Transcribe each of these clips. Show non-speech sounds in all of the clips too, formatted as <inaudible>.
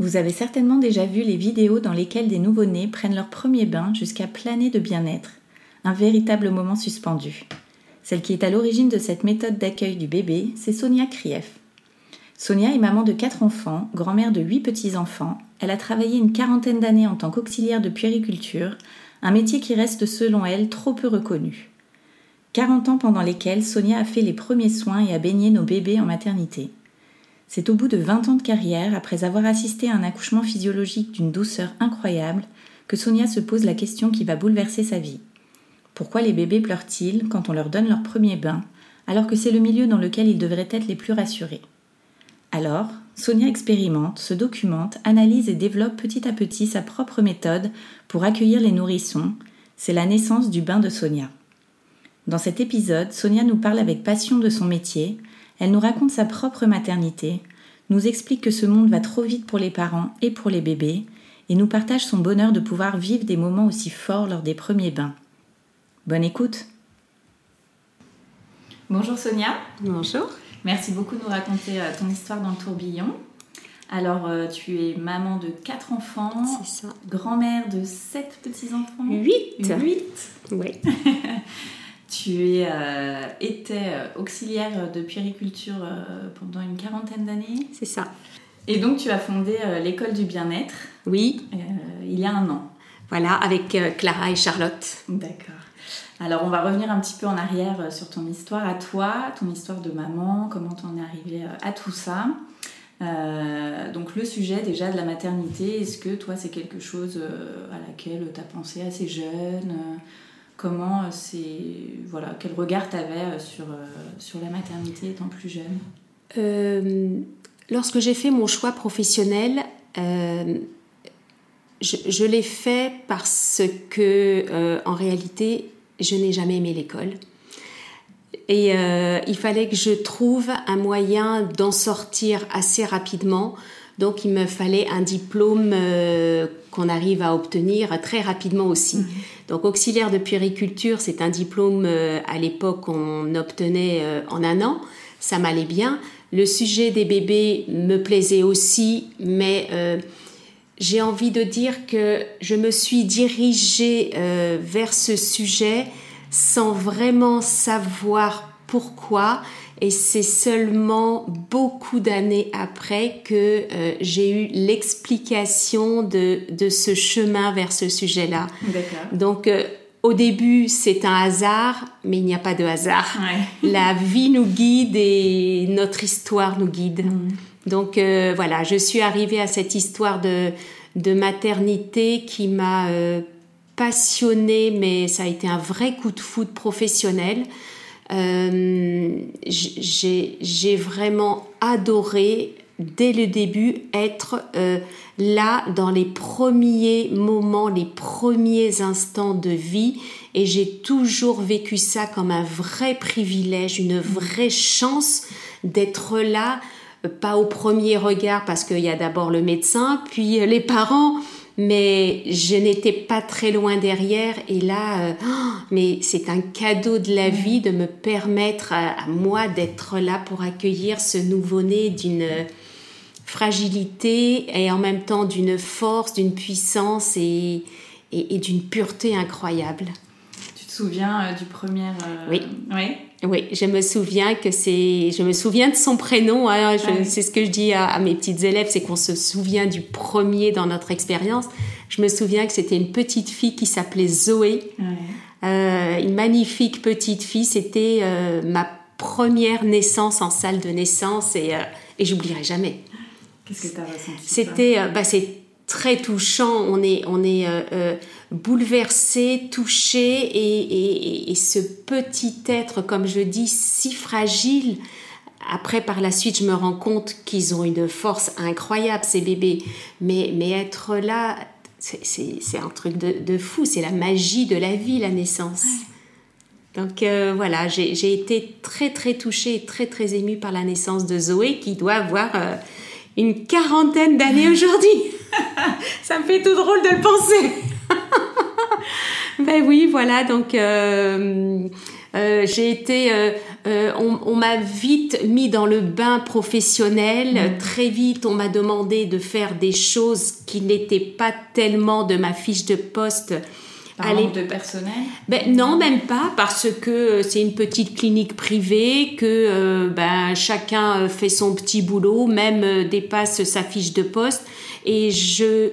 Vous avez certainement déjà vu les vidéos dans lesquelles des nouveau-nés prennent leur premier bain jusqu'à planer de bien-être. Un véritable moment suspendu. Celle qui est à l'origine de cette méthode d'accueil du bébé, c'est Sonia Krief. Sonia est maman de quatre enfants, grand-mère de huit petits-enfants. Elle a travaillé une quarantaine d'années en tant qu'auxiliaire de puériculture, un métier qui reste selon elle trop peu reconnu. 40 ans pendant lesquels Sonia a fait les premiers soins et a baigné nos bébés en maternité. C'est au bout de 20 ans de carrière, après avoir assisté à un accouchement physiologique d'une douceur incroyable, que Sonia se pose la question qui va bouleverser sa vie. Pourquoi les bébés pleurent-ils quand on leur donne leur premier bain, alors que c'est le milieu dans lequel ils devraient être les plus rassurés? Alors, Sonia expérimente, se documente, analyse et développe petit à petit sa propre méthode pour accueillir les nourrissons. C'est la naissance du bain de Sonia. Dans cet épisode, Sonia nous parle avec passion de son métier, elle nous raconte sa propre maternité, nous explique que ce monde va trop vite pour les parents et pour les bébés, et nous partage son bonheur de pouvoir vivre des moments aussi forts lors des premiers bains. Bonne écoute Bonjour Sonia. Bonjour. Merci beaucoup de nous raconter euh, ton histoire dans le tourbillon. Alors, euh, tu es maman de quatre enfants, C'est ça. grand-mère de sept petits-enfants. Huit. Huit. Oui. <laughs> Tu es, euh, étais euh, auxiliaire de puériculture euh, pendant une quarantaine d'années. C'est ça. Et donc, tu as fondé l'école du bien-être Oui. euh, il y a un an. Voilà, avec Clara et Charlotte. D'accord. Alors, on va revenir un petit peu en arrière sur ton histoire à toi, ton histoire de maman, comment t'en es arrivée à tout ça. Euh, donc, le sujet déjà de la maternité, est-ce que toi, c'est quelque chose à laquelle tu as pensé assez jeune Comment euh, c'est. Voilà, quel regard tu avais sur, euh, sur la maternité étant plus jeune? Euh, lorsque j'ai fait mon choix professionnel, euh, je, l'ai fait parce que, euh, en réalité, je n'ai jamais aimé l'école. Et euh, il fallait que je trouve un moyen d'en sortir assez rapidement. Donc, il me fallait un diplôme euh, qu'on arrive à obtenir très rapidement aussi. Donc, auxiliaire de puériculture, c'est un diplôme euh, à l'époque qu'on obtenait euh, en un an. Ça m'allait bien. Le sujet des bébés me plaisait aussi, mais j'ai envie de dire que je me suis dirigée vers ce sujet sans vraiment savoir pourquoi. Et c'est seulement beaucoup d'années après que euh, j'ai eu l'explication de, de ce chemin vers ce sujet-là. Donc, euh, au début, c'est un hasard, mais il n'y a pas de hasard. Ouais. <laughs> La vie nous guide et notre histoire nous guide. Mm. Donc euh, voilà, je suis arrivée à cette histoire de, de maternité qui m'a euh, passionnée, mais ça a été un vrai coup de foudre professionnel. Euh, j'ai vraiment adoré dès le début être euh, là dans les premiers moments, les premiers instants de vie. Et j'ai toujours vécu ça comme un vrai privilège, une vraie chance d'être là, pas au premier regard parce qu'il y a d'abord le médecin, puis les parents, mais je n'étais pas très loin derrière et là, euh, oh, mais c'est un cadeau de la vie de me permettre à, à moi d'être là pour accueillir ce nouveau-né d'une fragilité et en même temps d'une force, d'une puissance et, et, et d'une pureté incroyable. Tu te souviens euh, du premier. euh, Oui. Ouais. Oui, je me souviens que c'est, je me souviens de son prénom. Hein, C'est ce que je dis à, mes petites élèves, c'est qu'on se souvient du premier dans notre expérience. Je me souviens que c'était une petite fille qui s'appelait Zoé, euh, une magnifique petite fille. C'était euh, ma première naissance en salle de naissance et, euh, et j'oublierai jamais. Qu'est-ce que tu as ressenti C'était, bah, c'est très touchant. On est, on est bouleversé, touché, et, et, ce petit être, comme je dis, si fragile. Après, par la suite, je me rends compte qu'ils ont une force incroyable, ces bébés. Mais, mais être là, c'est un truc de, fou. C'est la magie de la vie, la naissance. Donc euh, voilà, j'ai été très très touchée très très émue par la naissance de Zoé qui doit avoir euh, une quarantaine d'années aujourd'hui. <laughs> Ça me fait tout drôle de le penser. ben oui, voilà, donc euh, euh, j'ai été, euh, on, m'a vite mis dans le bain professionnel. Mm. Très vite, on m'a demandé de faire des choses qui n'étaient pas tellement de ma fiche de poste. Par manque de personnel? Ben, Non, même pas, parce que c'est une petite clinique privée, que ben, chacun fait son petit boulot, même dépasse sa fiche de poste. Et je,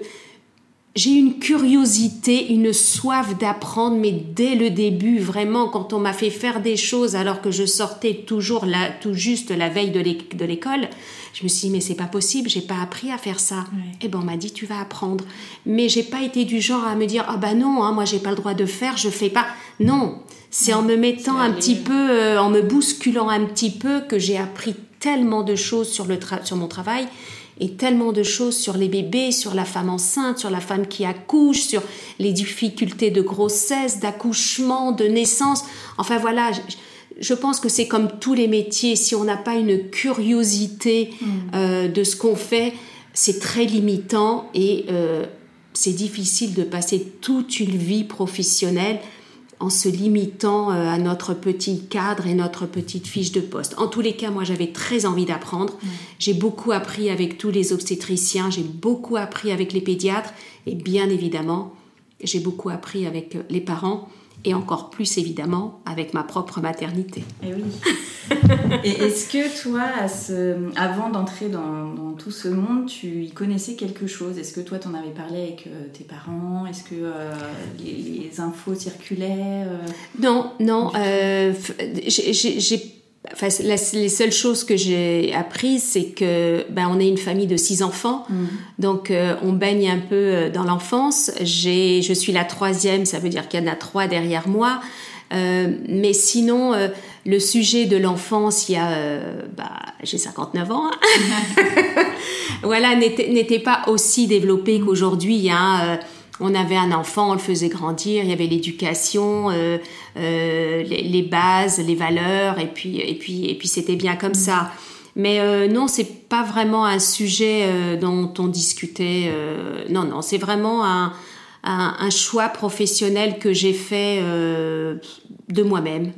j'ai une curiosité, une soif d'apprendre, mais dès le début, vraiment, quand on m'a fait faire des choses alors que je sortais toujours là, tout juste la veille de l'école, je me suis dit, mais c'est pas possible, j'ai pas appris à faire ça. Et eh ben, on m'a dit, tu vas apprendre. Mais j'ai pas été du genre à me dire, ah bah non, hein, moi j'ai pas le droit de faire, je fais pas. Non, c'est en me mettant un petit peu, euh, en me bousculant un petit peu que j'ai appris tellement de choses sur, le sur mon travail et tellement de choses sur les bébés, sur la femme enceinte, sur la femme qui accouche, sur les difficultés de grossesse, d'accouchement, de naissance. Enfin voilà, je, pense que c'est comme tous les métiers, si on n'a pas une curiosité mm. euh, de ce qu'on fait, c'est très limitant et euh, c'est difficile de passer toute une vie professionnelle en se limitant euh, à notre petit cadre et notre petite fiche de poste. En tous les cas, moi j'avais très envie d'apprendre. J'ai beaucoup appris avec tous les obstétriciens, j'ai beaucoup appris avec les pédiatres et bien évidemment, j'ai beaucoup appris avec les parents et encore plus évidemment avec ma propre maternité. Et eh oui. <laughs> et est-ce que toi, avant d'entrer dans, tout ce monde, tu y connaissais quelque chose? Est-ce que toi, tu en avais parlé avec euh, tes parents? Est-ce que euh, les, infos circulaient euh? Non, non. j'ai Enfin, les seules choses que j'ai apprises, c'est que ben, on est une famille de six enfants, mm. donc euh, on baigne un peu euh, dans l'enfance. J'ai, je suis la troisième, ça veut dire qu'il y en a trois derrière moi. Euh, mais sinon, le sujet de l'enfance, il y a, bah, j'ai 59 ans, hein. <laughs> voilà, n'était pas aussi développé qu'aujourd'hui. Hein, on avait un enfant, on le faisait grandir, il y avait l'éducation, euh, euh, les, bases, les valeurs, et puis et puis et puis c'était bien comme ça. Mais euh, non, c'est pas vraiment un sujet dont on discutait. non, non, c'est vraiment un, un, choix professionnel que j'ai fait de moi-même.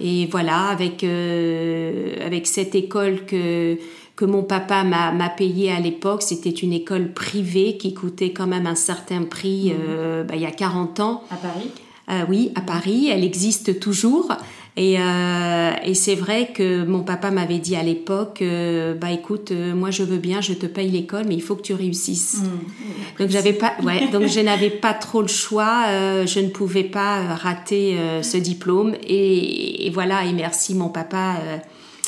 Et voilà, avec avec cette école que que mon papa m'a payé à l'époque. C'était une école privée qui coûtait quand même un certain prix mhm. euh, bah, il y a 40 ans. À Paris? Euh, Oui, à Paris. Elle existe toujours. Et, euh, et c'est vrai que mon papa m'avait dit à l'époque, bah écoute, moi je veux bien, je te paye l'école, mais il faut que tu réussisses. Mhm. Donc j'avais pas, ouais, donc je <laughs> n'avais pas trop le choix, je ne pouvais pas rater ce diplôme. Et, et, voilà, et merci mon papa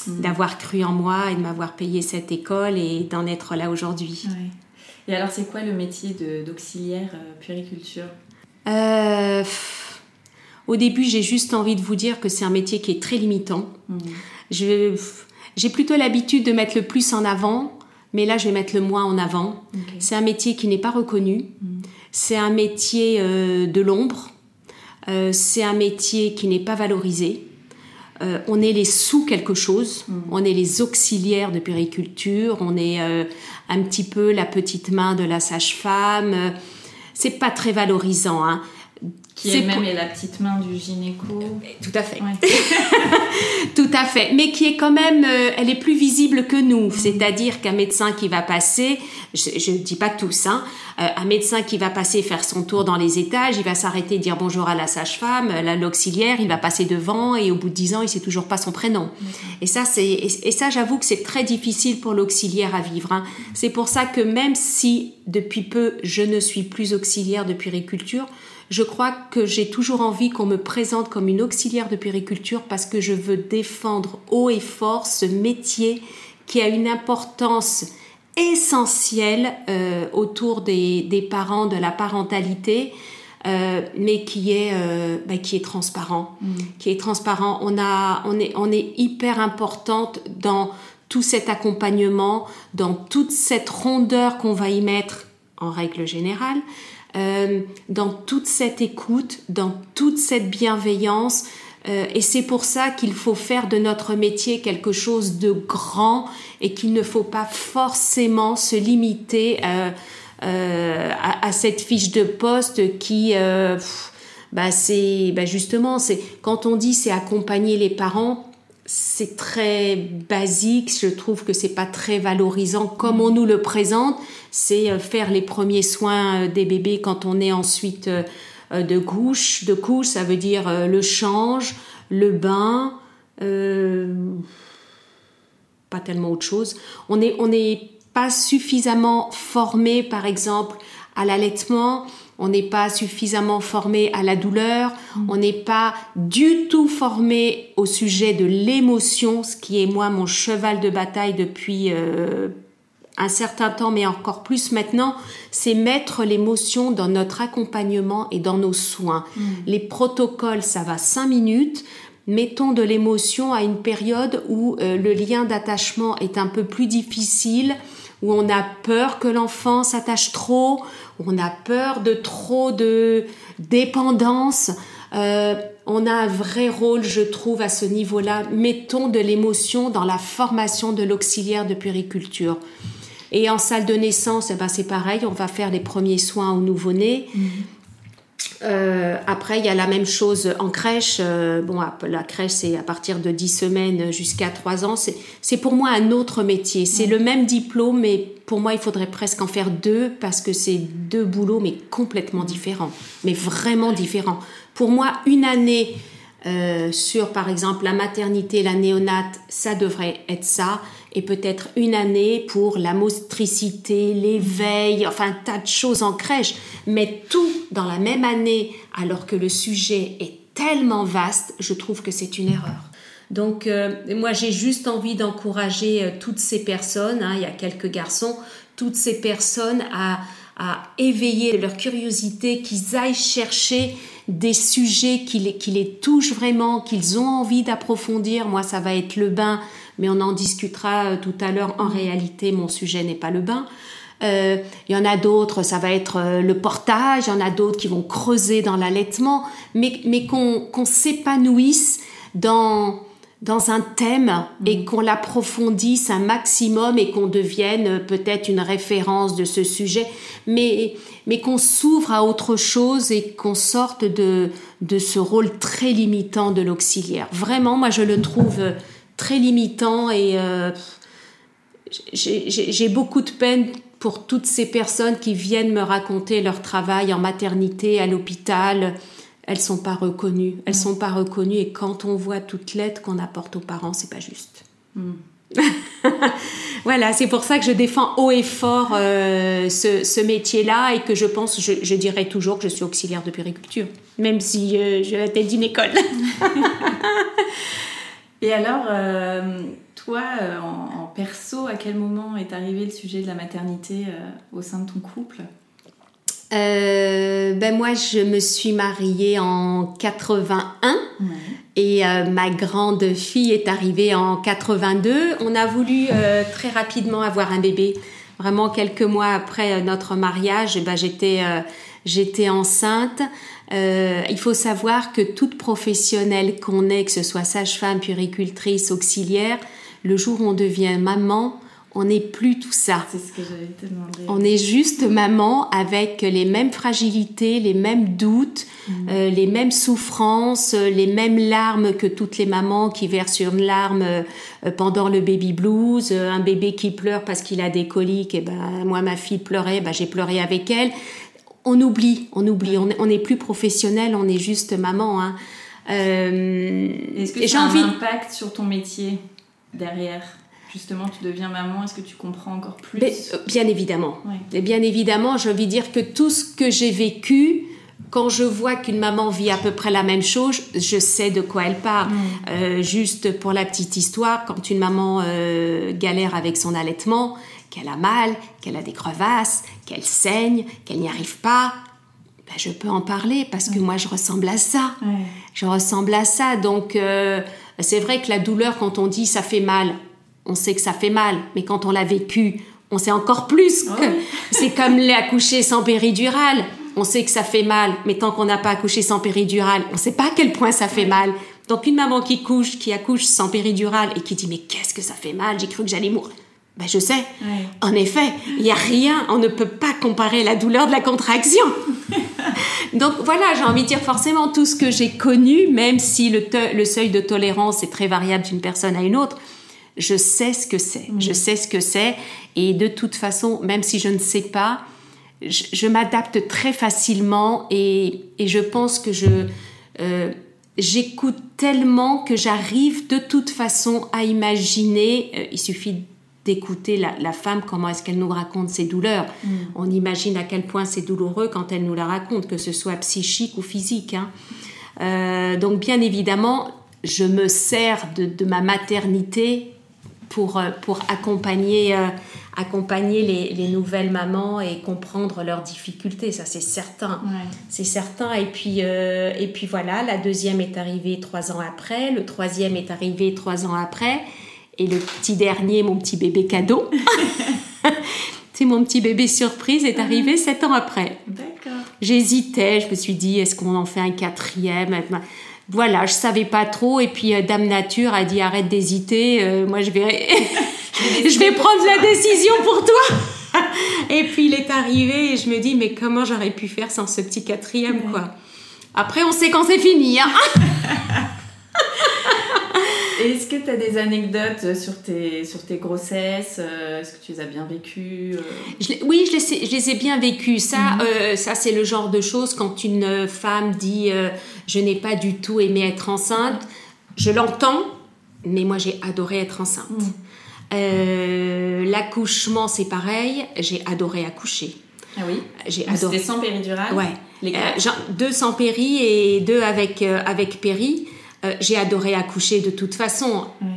Mm. d'avoir cru en moi et de m'avoir payé cette école et d'en être là aujourd'hui. Et alors, c'est quoi le métier d'auxiliaire euh, puériculture euh, Au début, j'ai juste envie de vous dire que c'est un métier qui est très limitant. Mm. J'ai plutôt l'habitude de mettre le plus en avant, mais là, je vais mettre le moins en avant. C'est un métier qui n'est pas reconnu. Mm. C'est un métier euh, de l'ombre. c'est un métier qui n'est pas valorisé. Euh, on est les sous quelque chose, mm. on est les auxiliaires de périculture, on est euh, un petit peu la petite main de la sage-femme. C'est pas très valorisant. Hein. Qui est la petite main du gynéco. Tout à fait. <laughs> Tout à fait. Mais qui est quand même, euh, elle est plus visible que nous. C'est-à-dire qu'un médecin qui va passer, je ne dis pas tous, hein, euh, un médecin qui va passer faire son tour dans les étages, il va s'arrêter dire bonjour à la sage-femme, l'auxiliaire, il va passer devant et au bout de dix ans, il sait toujours pas son prénom. Et ça, c'est, et, ça, j'avoue que c'est très difficile pour l'auxiliaire à vivre. Hein. C'est pour ça que même si depuis peu je ne suis plus auxiliaire de puériculture, je crois que j'ai toujours envie qu'on me présente comme une auxiliaire de périculture parce que je veux défendre haut et fort ce métier qui a une importance essentielle euh, autour des, parents, de la parentalité, euh, mais qui est, euh, bah, qui est transparent. Mm. Qui est transparent. On, a, on, est, on est hyper importante dans tout cet accompagnement, dans toute cette rondeur qu'on va y mettre en règle générale, euh, dans toute cette écoute, dans toute cette bienveillance. Euh, et c'est pour ça qu'il faut faire de notre métier quelque chose de grand et qu'il ne faut pas forcément se limiter euh, à, cette fiche de poste qui, bah c'est, bah justement, c'est quand on dit c'est accompagner les parents, c'est très basique. Je trouve que c'est pas très valorisant comme on nous le présente c'est euh, faire les premiers soins euh, des bébés quand on est ensuite euh, de couche. De couche, ça veut dire le change, le bain, pas tellement autre chose. On n'est on pas suffisamment formé, par exemple, à l'allaitement. On n'est pas suffisamment formé à la douleur, mm. on n'est pas du tout formé au sujet de l'émotion, ce qui est moi mon cheval de bataille depuis un certain temps, mais encore plus maintenant, c'est mettre l'émotion dans notre accompagnement et dans nos soins. Mm. Les protocoles, ça va cinq minutes. Mettons de l'émotion à une période où euh, le lien d'attachement est un peu plus difficile, où on a peur que l'enfant s'attache trop, où on a peur de trop de dépendance. Euh, on a un vrai rôle, je trouve, à ce niveau-là. Mettons de l'émotion dans la formation de l'auxiliaire de puriculture. Et en salle de naissance, eh ben, c'est pareil, on va faire les premiers soins au nouveau-né. Mhm. Euh, après, il y a la même chose en crèche. Euh, bon, la crèche, c'est à partir de 10 semaines jusqu'à 3 ans. C'est pour moi un autre métier. C'est le même diplôme, mais pour moi, il faudrait presque en faire deux parce que c'est deux boulots, mais complètement différents. Mais vraiment différents. Pour moi, une année euh, sur, par exemple, la maternité, la néonate, ça devrait être ça et peut-être une année pour la motricité, l'éveil, enfin un tas de choses en crèche, mais tout dans la même année alors que le sujet est tellement vaste, je trouve que c'est une erreur. Donc euh, moi j'ai juste envie d'encourager euh, toutes ces personnes, hein, il y a quelques garçons, toutes ces personnes à, à éveiller leur curiosité, qu'ils aillent chercher des sujets qui les, qui les touchent vraiment, qu'ils ont envie d'approfondir. Moi ça va être le bain, mais on en discutera euh, tout à l'heure. En réalité, mon sujet n'est pas le bain. Euh, il y en a d'autres, ça va être euh, le portage, il y en a d'autres qui vont creuser dans l'allaitement, mais, mais qu'on s'épanouisse dans, dans un thème et mm. qu'on l'approfondisse un maximum et qu'on devienne peut-être une référence de ce sujet, mais, mais qu'on s'ouvre à autre chose et qu'on sorte de, de ce rôle très limitant de l'auxiliaire. Vraiment, moi je le trouve très limitant et euh, j'ai beaucoup de peine pour toutes ces personnes qui viennent me raconter leur travail en maternité, à l'hôpital. Elles sont pas reconnues. Elles sont pas reconnues et quand on voit toute l'aide qu'on apporte aux parents, c'est pas juste. Hmm. <laughs> voilà, c'est pour ça que je défends haut et fort euh, ce, métier-là et que je pense, je, dirais toujours que je suis auxiliaire de périculture, même si euh, je la tête d'une école. <laughs> Et alors, euh, toi, euh, en, perso, à quel moment est arrivé le sujet de la maternité euh, au sein de ton couple? Ben moi, je me suis mariée en 81 et ma grande fille est arrivée en 82. On a voulu très rapidement avoir un bébé. Vraiment quelques mois après notre mariage, ben, j'étais j'étais enceinte. Euh, il faut savoir que toute professionnelle qu'on est, que ce soit sage-femme, puricultrice, auxiliaire, le jour où on devient maman, On n'est plus tout ça. C'est ce que j'allais te demander. On est juste maman avec les mêmes fragilités, les mêmes doutes, Mm. euh, les mêmes souffrances, les mêmes larmes que toutes les mamans qui versent une larme euh, pendant le baby blues. Euh, un bébé qui pleure parce qu'il a des coliques, et ben moi ma fille pleurait, ben j'ai pleuré avec elle. On oublie, on oublie, on on n'est plus professionnel, on est juste maman. Hein. Euh, Est-ce que ça a un impact sur ton métier derrière? Justement, tu deviens maman, est-ce que tu comprends encore plus? Mais, euh, bien évidemment. Ouais. Et bien évidemment, j'ai envie de dire que tout ce que j'ai vécu, quand je vois qu'une maman vit à peu près la même chose, je sais de quoi elle parle. Euh, juste pour la petite histoire, quand une maman euh, galère avec son allaitement, qu'elle a mal, qu'elle a des crevasses, qu'elle saigne, qu'elle n'y arrive pas, ben, je peux en parler parce que moi je ressemble à ça. Je ressemble à ça. Donc, euh, c'est vrai que la douleur, quand on dit ça fait mal, on sait que ça fait mal. Mais quand on l'a vécu, on sait encore plus que. Ouais. <laughs> C'est comme l'accoucher sans péridurale. On sait que ça fait mal. Mais tant qu'on n'a pas accouché sans péridurale, on ne sait pas à quel point ça fait mal. Donc, une maman qui couche, qui accouche sans péridurale et qui dit Mais qu'est-ce que ça fait mal? J'ai cru que j'allais mourir. Ben, je sais. Ouais. En effet, il n'y a rien, on ne peut pas comparer la douleur de la contraction. <laughs> Donc voilà, j'ai envie de dire forcément tout ce que j'ai connu, même si le, seuil de tolérance est très variable d'une personne à une autre, je sais ce que c'est. Je sais ce que c'est. Et de toute façon, même si je ne sais pas, je, je m'adapte très facilement et, et je pense que je... euh, J'écoute tellement que j'arrive de toute façon à imaginer, euh, il suffit d'écouter la, la femme, comment est-ce qu'elle nous raconte ses douleurs. On imagine à quel point c'est douloureux quand elle nous la raconte, que ce soit psychique ou physique. hein. Euh, donc bien évidemment, je me sers de, de ma maternité pour, euh, pour accompagner, euh, accompagner les, les nouvelles mamans et comprendre leurs difficultés, ça c'est certain. Ouais. C'est certain. Et puis, euh, et puis voilà, la deuxième est arrivée trois ans après, le troisième est arrivé trois ans après, et le petit dernier, mon petit bébé cadeau, <laughs> c'est mon petit bébé surprise, est arrivé sept ans après. D'accord. J'hésitais, je me suis dit, est-ce qu'on en fait un quatrième? Voilà, je savais pas trop. Et puis euh, Dame Nature a dit, arrête d'hésiter. euh, moi, je vais, <laughs> je vais prendre la décision pour toi. <laughs> et puis il est arrivé et je me dis, mais comment j'aurais pu faire sans ce petit quatrième, quoi? Après, on sait quand c'est fini. Hein Est-ce que tu as des anecdotes sur tes, sur tes grossesses euh, Est-ce que tu les as bien vécues euh Je oui, je les, ai- je les ai bien vécues. Ça, euh, ça c'est le genre de choses quand une femme dit euh, je n'ai pas du tout aimé être enceinte. Je l'entends, mais moi j'ai adoré être enceinte. Euh, L'accouchement, c'est pareil. J'ai adoré accoucher. Ah oui J'ai adoré. C'était sans péridurale Ouais. Les Euh, deux sans péri et deux avec, euh, avec péri. Euh, j'ai adoré accoucher de toute façon. Ouais.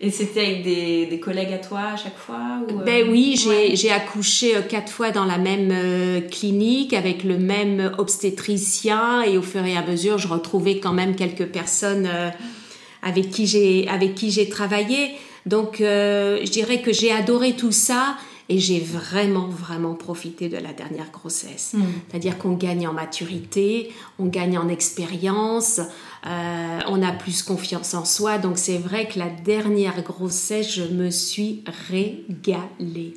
Et c'était avec des, des collègues à toi à chaque fois ou, euh, Ben oui, j'ai ouais. accouché euh, quatre fois dans la même euh, clinique avec le même obstétricien et au fur et à mesure, je retrouvais quand même quelques personnes euh, avec qui j'ai avec qui j'ai travaillé. Donc, je dirais que j'ai adoré tout ça et j'ai vraiment vraiment profité de la dernière grossesse. Mm. C'est-à-dire qu'on gagne en maturité, on gagne en expérience, euh, on a plus confiance en soi. Donc c'est vrai que la dernière grossesse, je me suis régalée.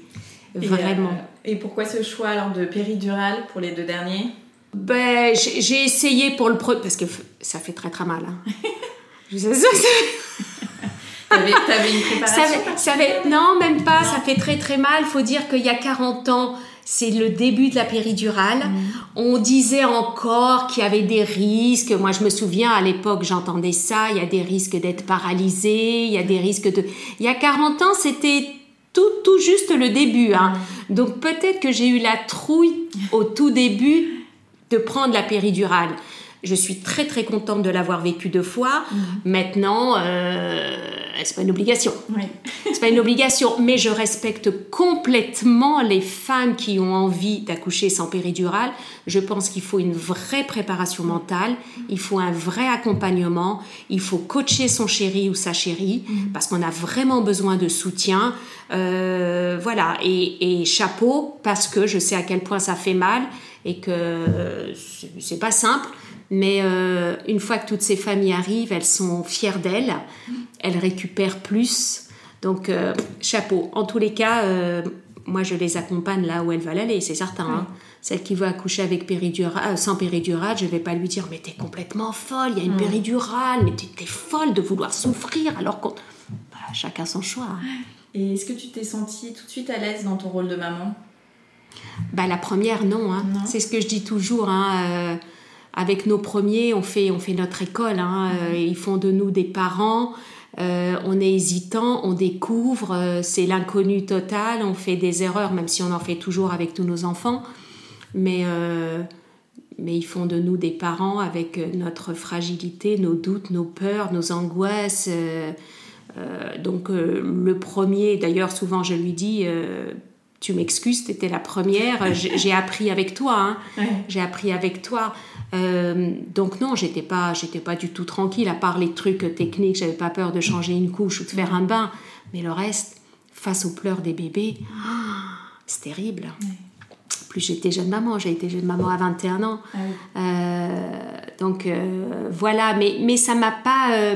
Et, Vraiment. euh, et pourquoi ce choix alors de péridurale pour les deux derniers? Ben, j'ai essayé pour le premier... Parce que ça fait très très mal. hein. <laughs> Je ça- T'avais avais une ça préparation ça fait- non, même pas. Ça fait très très mal. faut dire qu'il y a 40 ans, c'est le début de la péridurale. On disait encore qu'il y avait des risques. Moi, je me souviens, à l'époque, j'entendais ça. Il y a des risques d'être paralysé. Il y a des risques de... Il y a 40 ans, c'était tout, tout juste le début. hein. Donc, peut-être que j'ai eu la trouille au tout début de prendre la péridurale. Je suis très très contente de l'avoir vécu deux fois. Maintenant, euh, c'est pas une obligation? C'est pas une obligation, mais je respecte complètement les femmes qui ont envie d'accoucher sans péridurale. Je pense qu'il faut une vraie préparation mentale, il faut un vrai accompagnement, il faut coacher son chéri ou sa chérie parce qu'on a vraiment besoin de soutien. Euh, voilà, et, et chapeau parce que je sais à quel point ça fait mal et que euh, c'est pas simple. Mais euh, une fois que toutes ces familles arrivent, elles sont fières d'elles, elles récupèrent plus. Donc, euh, chapeau. En tous les cas, euh, moi, je les accompagne là où elles veulent aller, c'est certain. hein. Celle qui veut accoucher avec péridurale, sans péridurale, je vais pas lui dire mais t'es complètement folle, il y a une péridurale, mais t'es t'es folle de vouloir souffrir alors qu'on... Bah, chacun son choix. hein. Et est-ce que tu t'es sentie tout de suite à l'aise dans ton rôle de maman? Bah, la première, non. hein. Non. C'est ce que je dis toujours. hein, euh, avec nos premiers, on fait, on fait notre école. hein, Mhm. euh, ils font de nous des parents. euh, on est hésitant, on découvre, euh, c'est l'inconnu total, on fait des erreurs, même si on en fait toujours avec tous nos enfants. Mais, euh, mais ils font de nous des parents avec notre fragilité, nos doutes, nos peurs, nos angoisses. donc le premier, d'ailleurs souvent je lui dis, tu m'excuses, tu étais la première, <laughs> j'ai appris avec toi, hein. j'ai appris avec toi. Euh, donc non, j'étais pas, j'étais pas du tout tranquille, à part les trucs techniques, j'avais pas peur de changer une couche ou de faire un bain, mais le reste, face aux pleurs des bébés, <gasps> c'est terrible. Plus j'étais jeune maman, j'ai été jeune maman à 21 ans. Euh, donc euh, voilà, mais, mais ça m'a pas.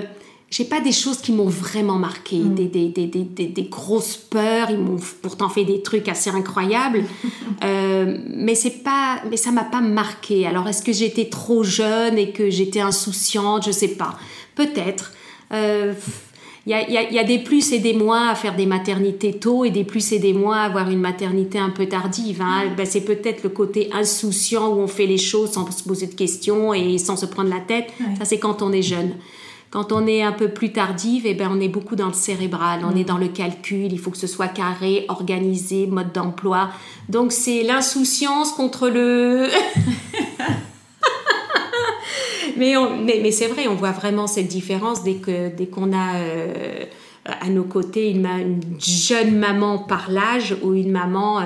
Euh, j'ai pas des choses qui m'ont vraiment marqué, des, des, des, des, des- des grosses peurs. Ils m'ont pourtant fait des trucs assez incroyables, <laughs> Euh, mais c'est pas, mais ça m'a pas marqué. Alors est-ce que j'étais trop jeune et que j'étais insouciante? Je sais pas. Peut-être. Euh, il y a, il y a- il y a des plus et des moins à faire des maternités tôt et des plus et des moins à avoir une maternité un peu tardive. hein. Ben, c'est peut-être le côté insouciant où on fait les choses sans se poser de questions et sans se prendre la tête. Ça, c'est quand on est jeune. Quand on est un peu plus tardive, eh ben, on est beaucoup dans le cérébral, on est dans le calcul, il faut que ce soit carré, organisé, mode d'emploi. Donc c'est l'insouciance contre le... <laughs> mais mais, mais c'est vrai, on voit vraiment cette différence dès que dès qu'on a euh, à nos côtés une, jeune maman par l'âge ou une maman euh,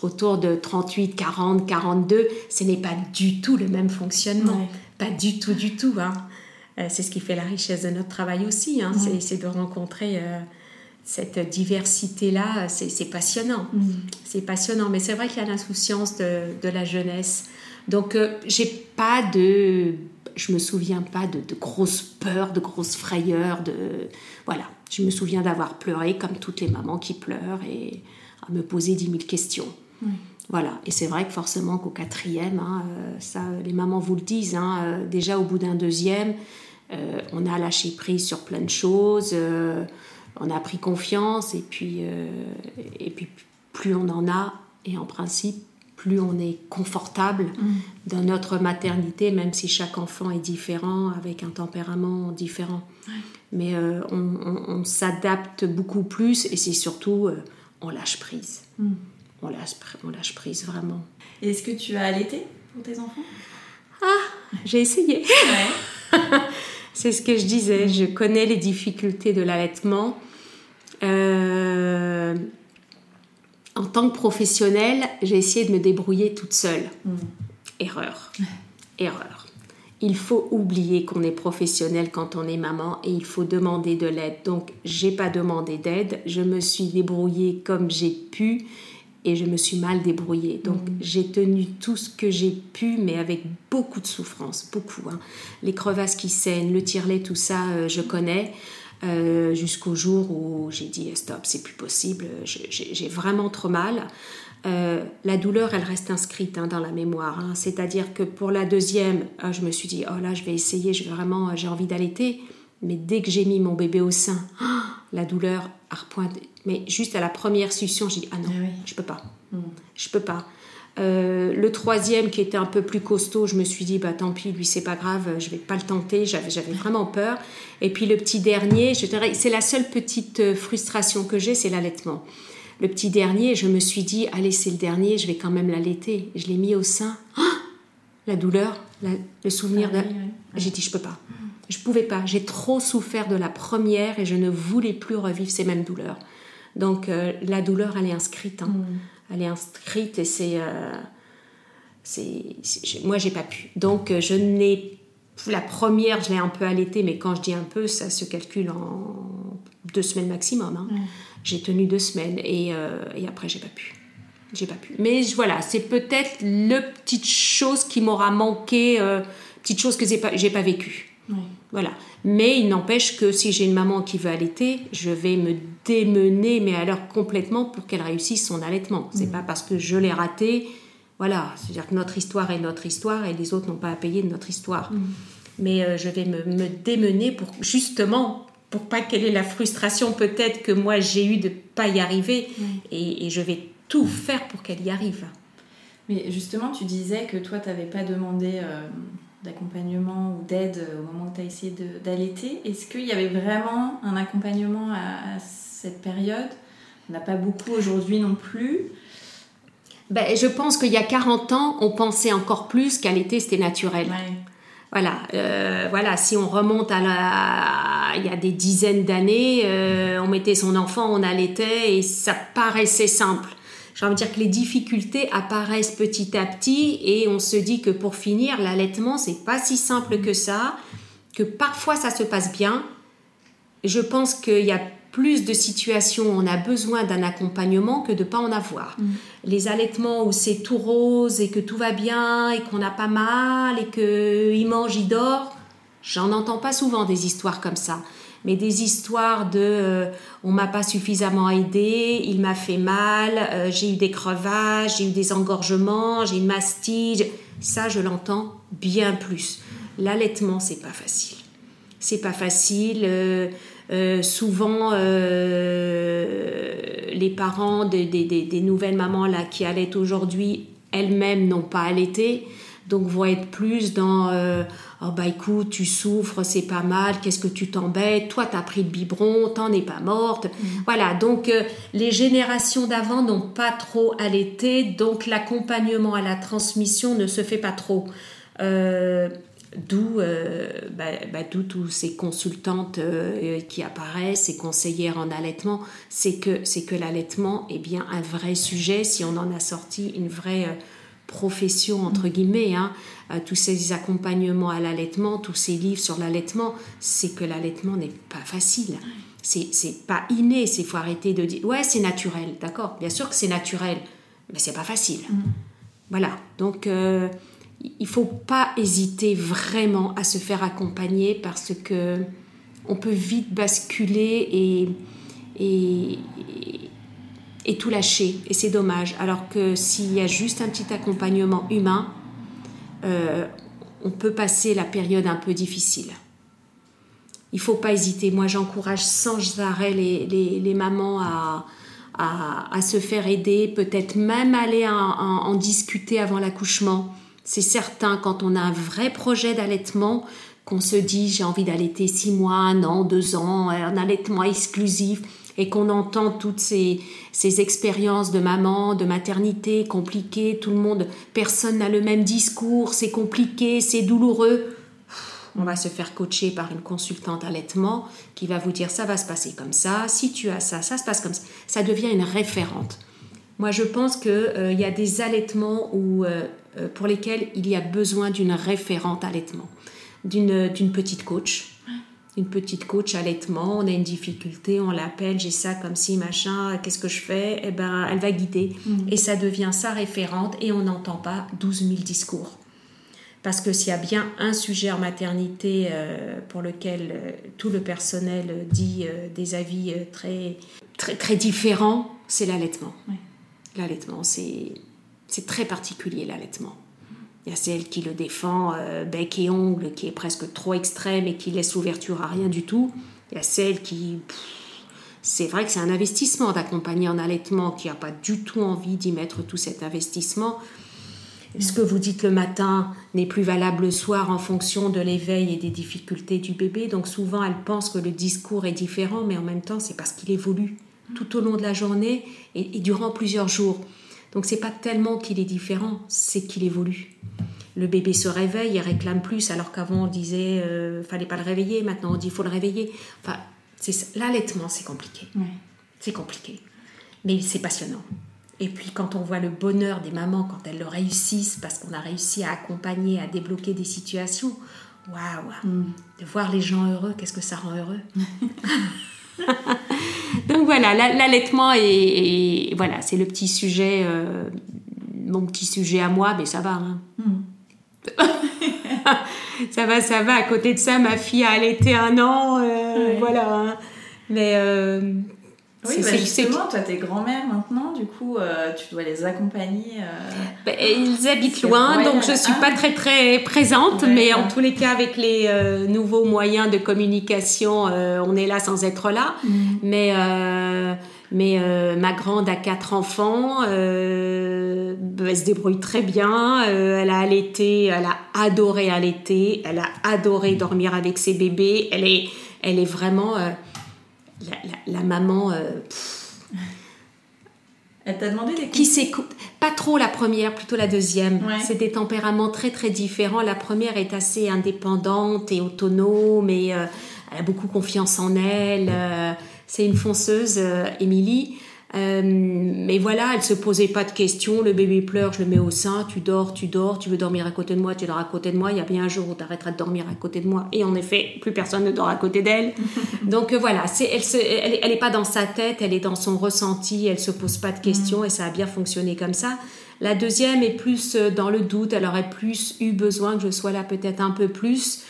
autour de 38, 40, 42, ce n'est pas du tout le même fonctionnement. Ouais. Pas du tout, du tout. hein. Euh, c'est ce qui fait la richesse de notre travail aussi. hein. C'est- C'est de rencontrer euh, cette diversité-là. C'est c'est passionnant. C'est passionnant. Mais c'est vrai qu'il y a l'insouciance de, de la jeunesse. Donc, euh, j'ai pas de. Je me souviens pas de, de grosses peurs, de grosses frayeurs. De... Voilà. Je me souviens d'avoir pleuré comme toutes les mamans qui pleurent et à me poser dix mille questions. Voilà, et c'est vrai que forcément qu'au quatrième, hein, euh, ça, les mamans vous le disent, hein, déjà au bout d'un deuxième, euh, on a lâché prise sur plein de choses, euh, on a pris confiance, et puis, euh, et puis plus on en a, et en principe, plus on est confortable dans notre maternité, même si chaque enfant est différent, avec un tempérament différent. Mais on, on- on s'adapte beaucoup plus, et c'est surtout, on lâche prise. On lâche, pr- on lâche prise vraiment. Est-ce que tu as allaité pour tes enfants? J'ai essayé. <laughs> C'est ce que je disais. Je connais les difficultés de l'allaitement. Euh, en tant que professionnelle, j'ai essayé de me débrouiller toute seule. Erreur. Erreur. Il faut oublier qu'on est professionnel quand on est maman et il faut demander de l'aide. Donc, j'ai pas demandé d'aide. Je me suis débrouillée comme j'ai pu et je me suis mal débrouillée. Donc, j'ai tenu tout ce que j'ai pu, mais avec beaucoup de souffrance, beaucoup. hein. Les crevasses qui saignent, le tire-lait, tout ça, euh, je connais. Euh, jusqu'au jour où j'ai dit stop, c'est plus possible, je- j'ai vraiment trop mal. Euh, la douleur, elle reste inscrite hein, dans la mémoire. hein. C'est-à-dire que pour la deuxième, je me suis dit, oh là, je vais essayer, je vais vraiment, j'ai envie d'allaiter. Mais dès que j'ai mis mon bébé au sein, <gasps> la douleur. Mais juste à la première succion, j'ai dit, ah non, Ah oui. je peux pas. Je peux pas. Euh, le troisième qui était un peu plus costaud, je me suis dit bah tant pis, lui c'est pas grave, je vais pas le tenter. J'avais j'avais vraiment peur. Et puis le petit dernier, je dirais, c'est la seule petite euh, frustration que j'ai, c'est l'allaitement. Le petit dernier, je me suis dit allez c'est le dernier, je vais quand même l'allaiter. Je l'ai mis au sein. Ah la douleur, la- le souvenir. Ah de... oui, oui. J'ai dit je peux pas. Je pouvais pas. J'ai trop souffert de la première et je ne voulais plus revivre ces mêmes douleurs. Donc euh, la douleur, elle est inscrite. hein. Elle est inscrite et c'est. euh, c'est c'est- moi, j'ai pas pu. Donc euh, je n'ai. La première, je l'ai un peu allaitée, mais quand je dis un peu, ça se calcule en deux semaines maximum. hein. J'ai tenu deux semaines et, euh, et après, j'ai pas pu. J'ai pas pu. Mais voilà, c'est peut-être le petite chose qui m'aura manqué, euh, petite chose que j'ai pas, j'ai pas vécue. Voilà. Mais il n'empêche que si j'ai une maman qui veut allaiter, je vais me démener, mais alors complètement pour qu'elle réussisse son allaitement. C'est pas parce que je l'ai raté. Voilà. C'est-à-dire que notre histoire est notre histoire et les autres n'ont pas à payer de notre histoire. Mais euh, je vais me, me démener pour justement pour pas qu'elle ait la frustration peut-être que moi j'ai eu de pas y arriver et, et je vais tout faire pour qu'elle y arrive. Mais justement, tu disais que toi, tu n'avais pas demandé euh, d'accompagnement ou d'aide au moment où tu as essayé de- d'allaiter. Est-ce qu'il y avait vraiment un accompagnement à, à cette période? On n'a pas beaucoup aujourd'hui non plus. Ben, je pense qu'il y a 40 ans, on pensait encore plus qu'allaiter c'était naturel. Ouais. Voilà, euh, voilà, si on remonte à la, il y a des dizaines d'années, euh, on mettait son enfant, on allaitait et ça paraissait simple. J'ai envie de dire que les difficultés apparaissent petit à petit et on se dit que pour finir, l'allaitement c'est pas si simple que ça, que parfois ça se passe bien. Je pense qu'il y a plus de situations où on a besoin d'un accompagnement que de pas en avoir. Les allaitements où c'est tout rose et que tout va bien et qu'on n'a pas mal et qu'il mange, il dort, j'en entends pas souvent des histoires comme ça. Mais des histoires de euh, on m'a pas suffisamment aidé, il m'a fait mal, euh, j'ai eu des crevasses, j'ai eu des engorgements, j'ai une mastite, ça je l'entends bien plus. L'allaitement c'est pas facile c'est pas facile. euh, souvent, les parents des, nouvelles mamans là qui allaitent aujourd'hui, elles-mêmes n'ont pas allaité, donc vont être plus dans oh bah écoute, tu souffres, c'est pas mal, qu'est-ce que tu t'embêtes, toi t'as pris le biberon, t'en es pas morte. Voilà, donc euh, les générations d'avant n'ont pas trop allaité, donc l'accompagnement à la transmission ne se fait pas trop. Euh, D'où euh, bah, bah, tous ces consultantes euh, qui apparaissent, ces conseillères en allaitement, c'est que, c'est que l'allaitement est bien un vrai sujet si on en a sorti une vraie euh, profession, entre guillemets. hein. Euh, tous ces accompagnements à l'allaitement, tous ces livres sur l'allaitement, c'est que l'allaitement n'est pas facile. C'est, pas inné, c'est faut arrêter de dire ouais c'est naturel, d'accord, bien sûr que c'est naturel, mais c'est pas facile. Voilà, donc euh, il faut pas hésiter vraiment à se faire accompagner parce que on peut vite basculer et, et, et tout lâcher et c'est dommage. Alors que s'il y a juste un petit accompagnement humain, euh, on peut passer la période un peu difficile. Il faut pas hésiter. Moi, j'encourage sans arrêt les, les, mamans à, à, se faire aider, peut-être même aller en- en discuter avant l'accouchement. C'est certain, quand on a un vrai projet d'allaitement, qu'on se dit j'ai envie d'allaiter six mois, un an, deux ans, un allaitement exclusif, et qu'on entend toutes ces, ces expériences de maman, de maternité compliquées, tout le monde, personne n'a le même discours, c'est compliqué, c'est douloureux. On va se faire coacher par une consultante allaitement qui va vous dire ça va se passer comme ça, si tu as ça, ça se passe comme ça. Ça devient une référente. Moi, je pense qu'il y a des allaitements où, euh, euh, pour lesquels il y a besoin d'une référente allaitement, d'une petite coach. Une petite coach allaitement, on a une difficulté, on l'appelle, j'ai ça comme si, machin, qu'est-ce que je fais? Eh ben, elle va guider. Et ça devient sa référente et on n'entend pas 12 000 discours. Parce que s'il y a bien un sujet en maternité euh, pour lequel euh, tout le personnel dit euh, des avis très, très, très différents, c'est l'allaitement. L'allaitement, c'est très particulier, l'allaitement. Il y a celle qui le défend euh, bec et ongle, qui est presque trop extrême et qui laisse l'ouverture à rien du tout. Il y a celle qui... c'est vrai que c'est un investissement d'accompagner en allaitement, qui n'a pas du tout envie d'y mettre tout cet investissement. Ce que vous dites le matin n'est plus valable le soir en fonction de l'éveil et des difficultés du bébé. Donc souvent, elle pense que le discours est différent, mais en même temps, c'est parce qu'il évolue tout au long de la journée et durant plusieurs jours. Donc c'est pas tellement qu'il est différent, c'est qu'il évolue. Le bébé se réveille et réclame plus, alors qu'avant on disait euh, fallait pas le réveiller, maintenant on dit faut le réveiller. Enfin, l'allaitement, c'est compliqué. Ouais. C'est compliqué. Mais c'est passionnant. Et puis quand on voit le bonheur des mamans quand elles le réussissent, parce qu'on a réussi à accompagner, à débloquer des situations, waouh De voir les gens heureux, qu'est-ce que ça rend heureux? <laughs> <laughs> Donc voilà, la- l'allaitement est- voilà, c'est le petit sujet, euh, mon petit sujet à moi, mais ça va. hein. <laughs> ça va, ça va. À côté de ça, ma fille a allaité un an, euh, voilà. Hein. Mais euh, oui, bah justement, toi, t'es grand-mère maintenant, du coup, euh, tu dois les accompagner. Bah, ils habitent loin, donc je suis pas très très présente, mais en tous les cas, avec les nouveaux moyens de communication, on est là sans être là. Mm. Mais mais euh, ma grande a quatre enfants, euh, elle se débrouille très bien, euh, elle a allaité, elle a adoré allaiter, elle a adoré dormir avec ses bébés, elle est, elle est vraiment la, la, maman... elle t'a demandé des Qui s'écoute Pas trop la première, plutôt la deuxième. C'est des tempéraments très très différents. La première est assez indépendante et autonome et elle a beaucoup confiance en elle c'est une fonceuse, euh, Émilie. Euh, mais voilà, elle se posait pas de questions. Le bébé pleure, je le mets au sein. Tu dors, tu dors. Tu veux dormir à côté de moi, tu dors à côté de moi. Il y a bien un jour où tu arrêteras de dormir à côté de moi. Et en effet, plus personne ne dort à côté d'elle. <laughs> Donc euh, voilà, c'est, elle, elle, est pas dans sa tête, elle est dans son ressenti. Elle se pose pas de questions et ça a bien fonctionné comme ça. La deuxième est plus dans le doute. Elle aurait plus eu besoin que je sois là peut-être un peu plus.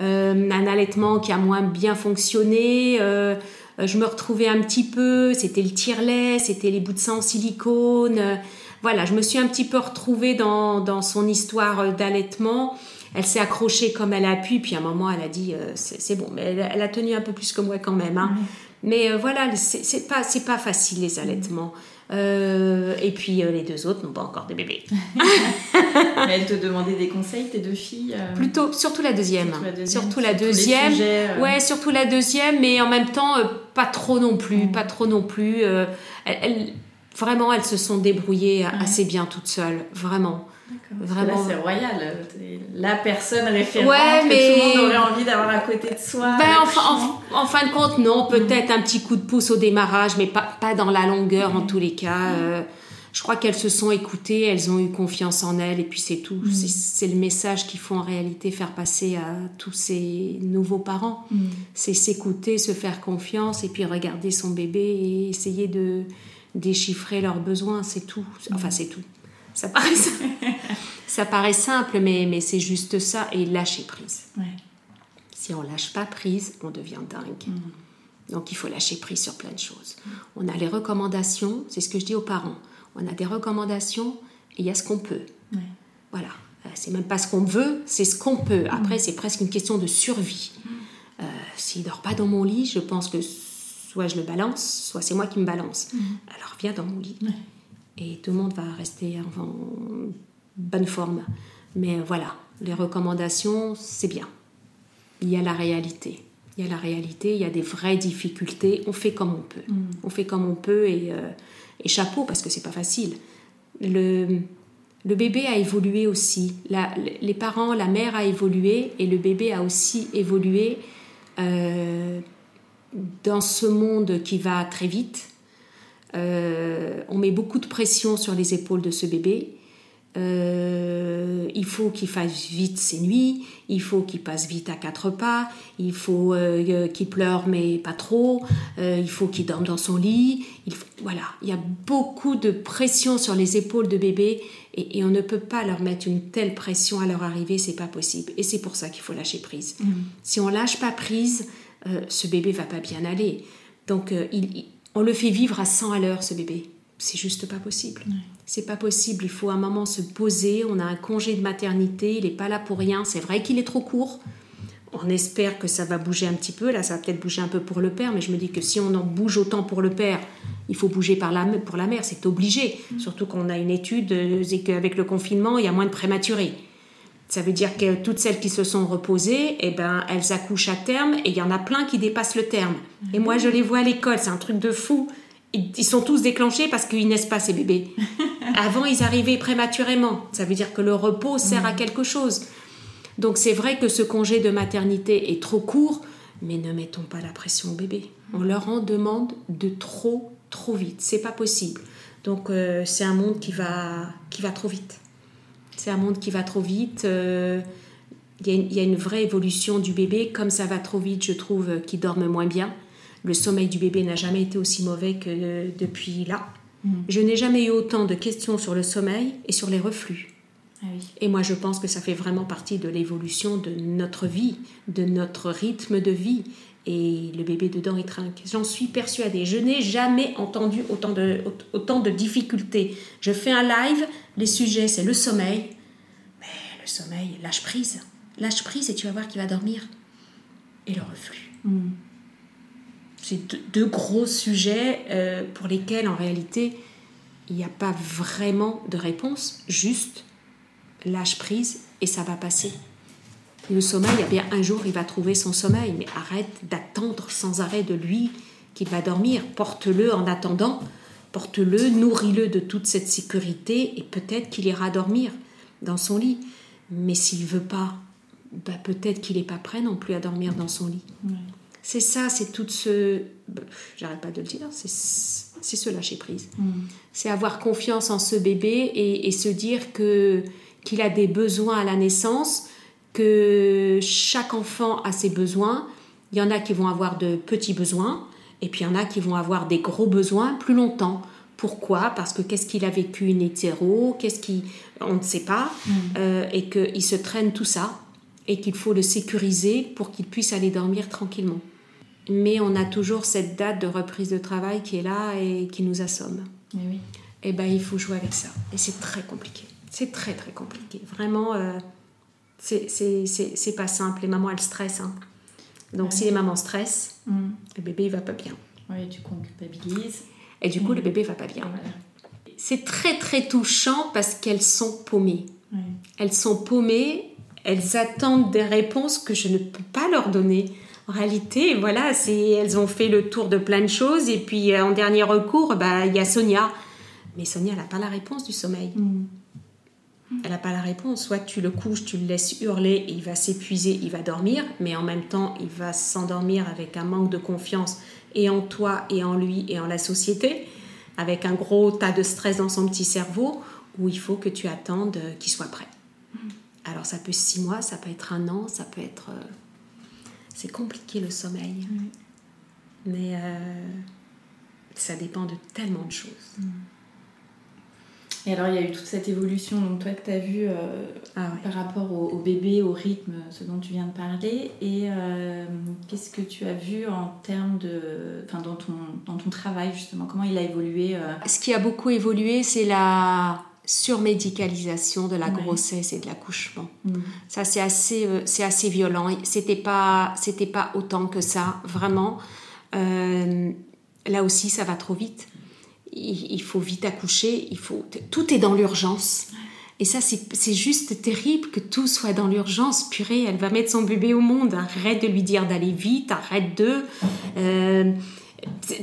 un allaitement qui a moins bien fonctionné. Euh, je me retrouvais un petit peu, c'était le tire-lait, c'était les bouts de sang en silicone. Euh, voilà, je me suis un petit peu retrouvée dans, dans son histoire euh, d'allaitement. Elle s'est accrochée comme elle a pu, puis à un moment, elle a dit c'est bon, mais elle, a tenu un peu plus que moi quand même. Hein. Mais voilà, c'est pas, pas facile les allaitements. Euh, et puis euh, les deux autres n'ont pas encore de bébés. <laughs> Mais elles te demandaient des conseils, tes deux filles euh Plutôt, surtout la deuxième. Surtout la deuxième. Ouais, surtout la deuxième, mais en même temps, pas trop non plus. Mm. Pas trop non plus. Elles, vraiment, elles se sont débrouillées assez bien toutes seules. Vraiment. Vraiment. c'est royal. La personne référente que tout le monde aurait envie d'avoir à côté de soi. Ben, en, fin de compte, non. Peut-être un petit coup de pouce au démarrage, mais pas, pas dans la longueur en tous les cas. Euh, je crois qu'elles se sont écoutées, elles ont eu confiance en elles, et puis c'est tout. Mm. C'est le message qu'il faut en réalité faire passer à tous ces nouveaux parents. Mm. C'est s'écouter, se faire confiance, et puis regarder son bébé et essayer de déchiffrer leurs besoins. C'est tout. Enfin, c'est tout. Ça paraît, ça paraît simple, mais, mais c'est juste ça. Et lâcher prise. Si on lâche pas prise, on devient dingue. Mm. Donc il faut lâcher prise sur plein de choses. On a les recommandations, c'est ce que je dis aux parents. On a des recommandations et il y a ce qu'on peut. Voilà. Euh, c'est même pas ce qu'on veut, c'est ce qu'on peut. Après, mm. c'est presque une question de survie. Mm. Euh, S'il dort pas dans mon lit, je pense que soit je le balance, soit c'est moi qui me balance. Alors viens dans mon lit et tout le monde va rester en bonne forme. Mais voilà, les recommandations, c'est bien. Il y a la réalité. Il y a la réalité, il y a des vraies difficultés. On fait comme on peut. Mm. On fait comme on peut et, euh, et chapeau parce que c'est pas facile. Le, le bébé a évolué aussi. La, les parents, la mère a évolué et le bébé a aussi évolué euh, dans ce monde qui va très vite euh, on met beaucoup de pression sur les épaules de ce bébé. Euh, il faut qu'il fasse vite ses nuits, il faut qu'il passe vite à quatre pas, il faut euh, qu'il pleure mais pas trop, il faut qu'il dorme dans son lit. voilà, il y a beaucoup de pression sur les épaules de bébé et, on ne peut pas leur mettre une telle pression à leur arrivée, c'est pas possible. Et c'est pour ça qu'il faut lâcher prise. Mmh. Si on lâche pas prise, ce bébé va pas bien aller. Donc il, on le fait vivre à 100 à l'heure, ce bébé. C'est juste pas possible. C'est pas possible. Il faut un moment se poser. On a un congé de maternité. Il n'est pas là pour rien. C'est vrai qu'il est trop court. On espère que ça va bouger un petit peu. Là, ça va peut-être bouger un peu pour le père, mais je me dis que si on en bouge autant pour le père, il faut bouger par la, pour la mère. C'est obligé. Mm. Surtout qu'on a une étude et qu'avec le confinement, il y a moins de prématurés. Ça veut dire que toutes celles qui se sont reposées, eh ben, elles accouchent à terme et il y en a plein qui dépassent le terme. Et moi, je les vois à l'école, c'est un truc de fou. Ils sont tous déclenchés parce qu'ils naissent pas, ces bébés. <laughs> Avant, ils arrivaient prématurément. Ça veut dire que le repos sert à quelque chose. Donc c'est vrai que ce congé de maternité est trop court, mais ne mettons pas la pression au bébé. On leur en demande de trop, trop vite. C'est pas possible. Donc euh, c'est un monde qui va, qui va trop vite. C'est un monde qui va trop vite. Euh, il y, a une vraie évolution du bébé. Comme ça va trop vite, je trouve qu'il dorme moins bien. Le sommeil du bébé n'a jamais été aussi mauvais que depuis là. Mm. Je n'ai jamais eu autant de questions sur le sommeil et sur les reflux. Ah oui. Et moi, je pense que ça fait vraiment partie de l'évolution de notre vie, de notre rythme de vie. Et le bébé dedans, il trinque. J'en suis persuadée. Je n'ai jamais entendu autant de, autant de difficultés. Je fais un live, les sujets, c'est le sommeil. Mais le sommeil, lâche prise. Lâche prise et tu vas voir qu'il va dormir. Et le reflux. Mm. C'est deux, deux gros sujets euh, pour lesquels, en réalité, il n'y a pas vraiment de réponse. Juste lâche prise et ça va passer. Le sommeil, eh bien un jour il va trouver son sommeil, mais arrête d'attendre sans arrêt de lui qu'il va dormir. Porte-le en attendant, porte-le, nourris-le de toute cette sécurité et peut-être qu'il ira dormir dans son lit. Mais s'il veut pas, bah, peut-être qu'il n'est pas prêt non plus à dormir dans son lit. C'est ça, c'est tout ce. J'arrête pas de le dire, c'est ce lâcher prise. C'est avoir confiance en ce bébé et, et se dire que qu'il a des besoins à la naissance, que chaque enfant a ses besoins. Il y en a qui vont avoir de petits besoins et puis il y en a qui vont avoir des gros besoins plus longtemps. Pourquoi? Parce que qu'est-ce qu'il a vécu une hétéro Qu'est-ce qui on ne sait pas euh, et qu'il se traîne tout ça et qu'il faut le sécuriser pour qu'il puisse aller dormir tranquillement. Mais on a toujours cette date de reprise de travail qui est là et qui nous assomme. Et ben il faut jouer avec ça. Et c'est très compliqué. C'est très très compliqué. Vraiment, euh, c'est- pas simple. Les mamans elles stressent. hein. Donc si les mamans stressent, Mm. le bébé il va pas bien. Oui, du coup, on culpabilise. Et du coup le bébé va pas bien. Voilà. C'est très très touchant parce qu'elles sont paumées. Ouais. Elles sont paumées, elles attendent des réponses que je ne peux pas leur donner. En réalité, voilà, c'est elles ont fait le tour de plein de choses et puis euh, en dernier recours, bah il y a Sonia. Mais Sonia, elle n'a pas la réponse du sommeil. Mm. Elle n'a pas la réponse. Soit tu le couches, tu le laisses hurler, et il va s'épuiser, il va dormir, mais en même temps, il va s'endormir avec un manque de confiance et en toi, et en lui, et en la société, avec un gros tas de stress dans son petit cerveau, où il faut que tu attendes euh, qu'il soit prêt. Alors ça peut être six mois, ça peut être un an, ça peut être... euh, C'est compliqué le sommeil. Mais euh, ça dépend de tellement de choses. Et alors, il y a eu toute cette évolution, donc toi, que tu as vu euh, Ah ouais. par rapport au, au bébé, au rythme, ce dont tu viens de parler. Et euh, qu'est-ce que tu as vu en termes de. Enfin, dans ton, dans ton travail, justement? Comment il a évolué euh, Ce qui a beaucoup évolué, c'est la surmédicalisation de la Ouais. grossesse et de l'accouchement. mm. Ça, c'est assez, c'est assez violent. C'était pas, c'était pas autant que ça, vraiment. Là aussi, ça va trop vite. Il, faut vite accoucher. Il faut, tout est dans l'urgence. Et ça, c'est juste terrible que tout soit dans l'urgence. Purée, elle va mettre son bébé au monde. Arrête de lui dire d'aller vite. Arrête de. Euh,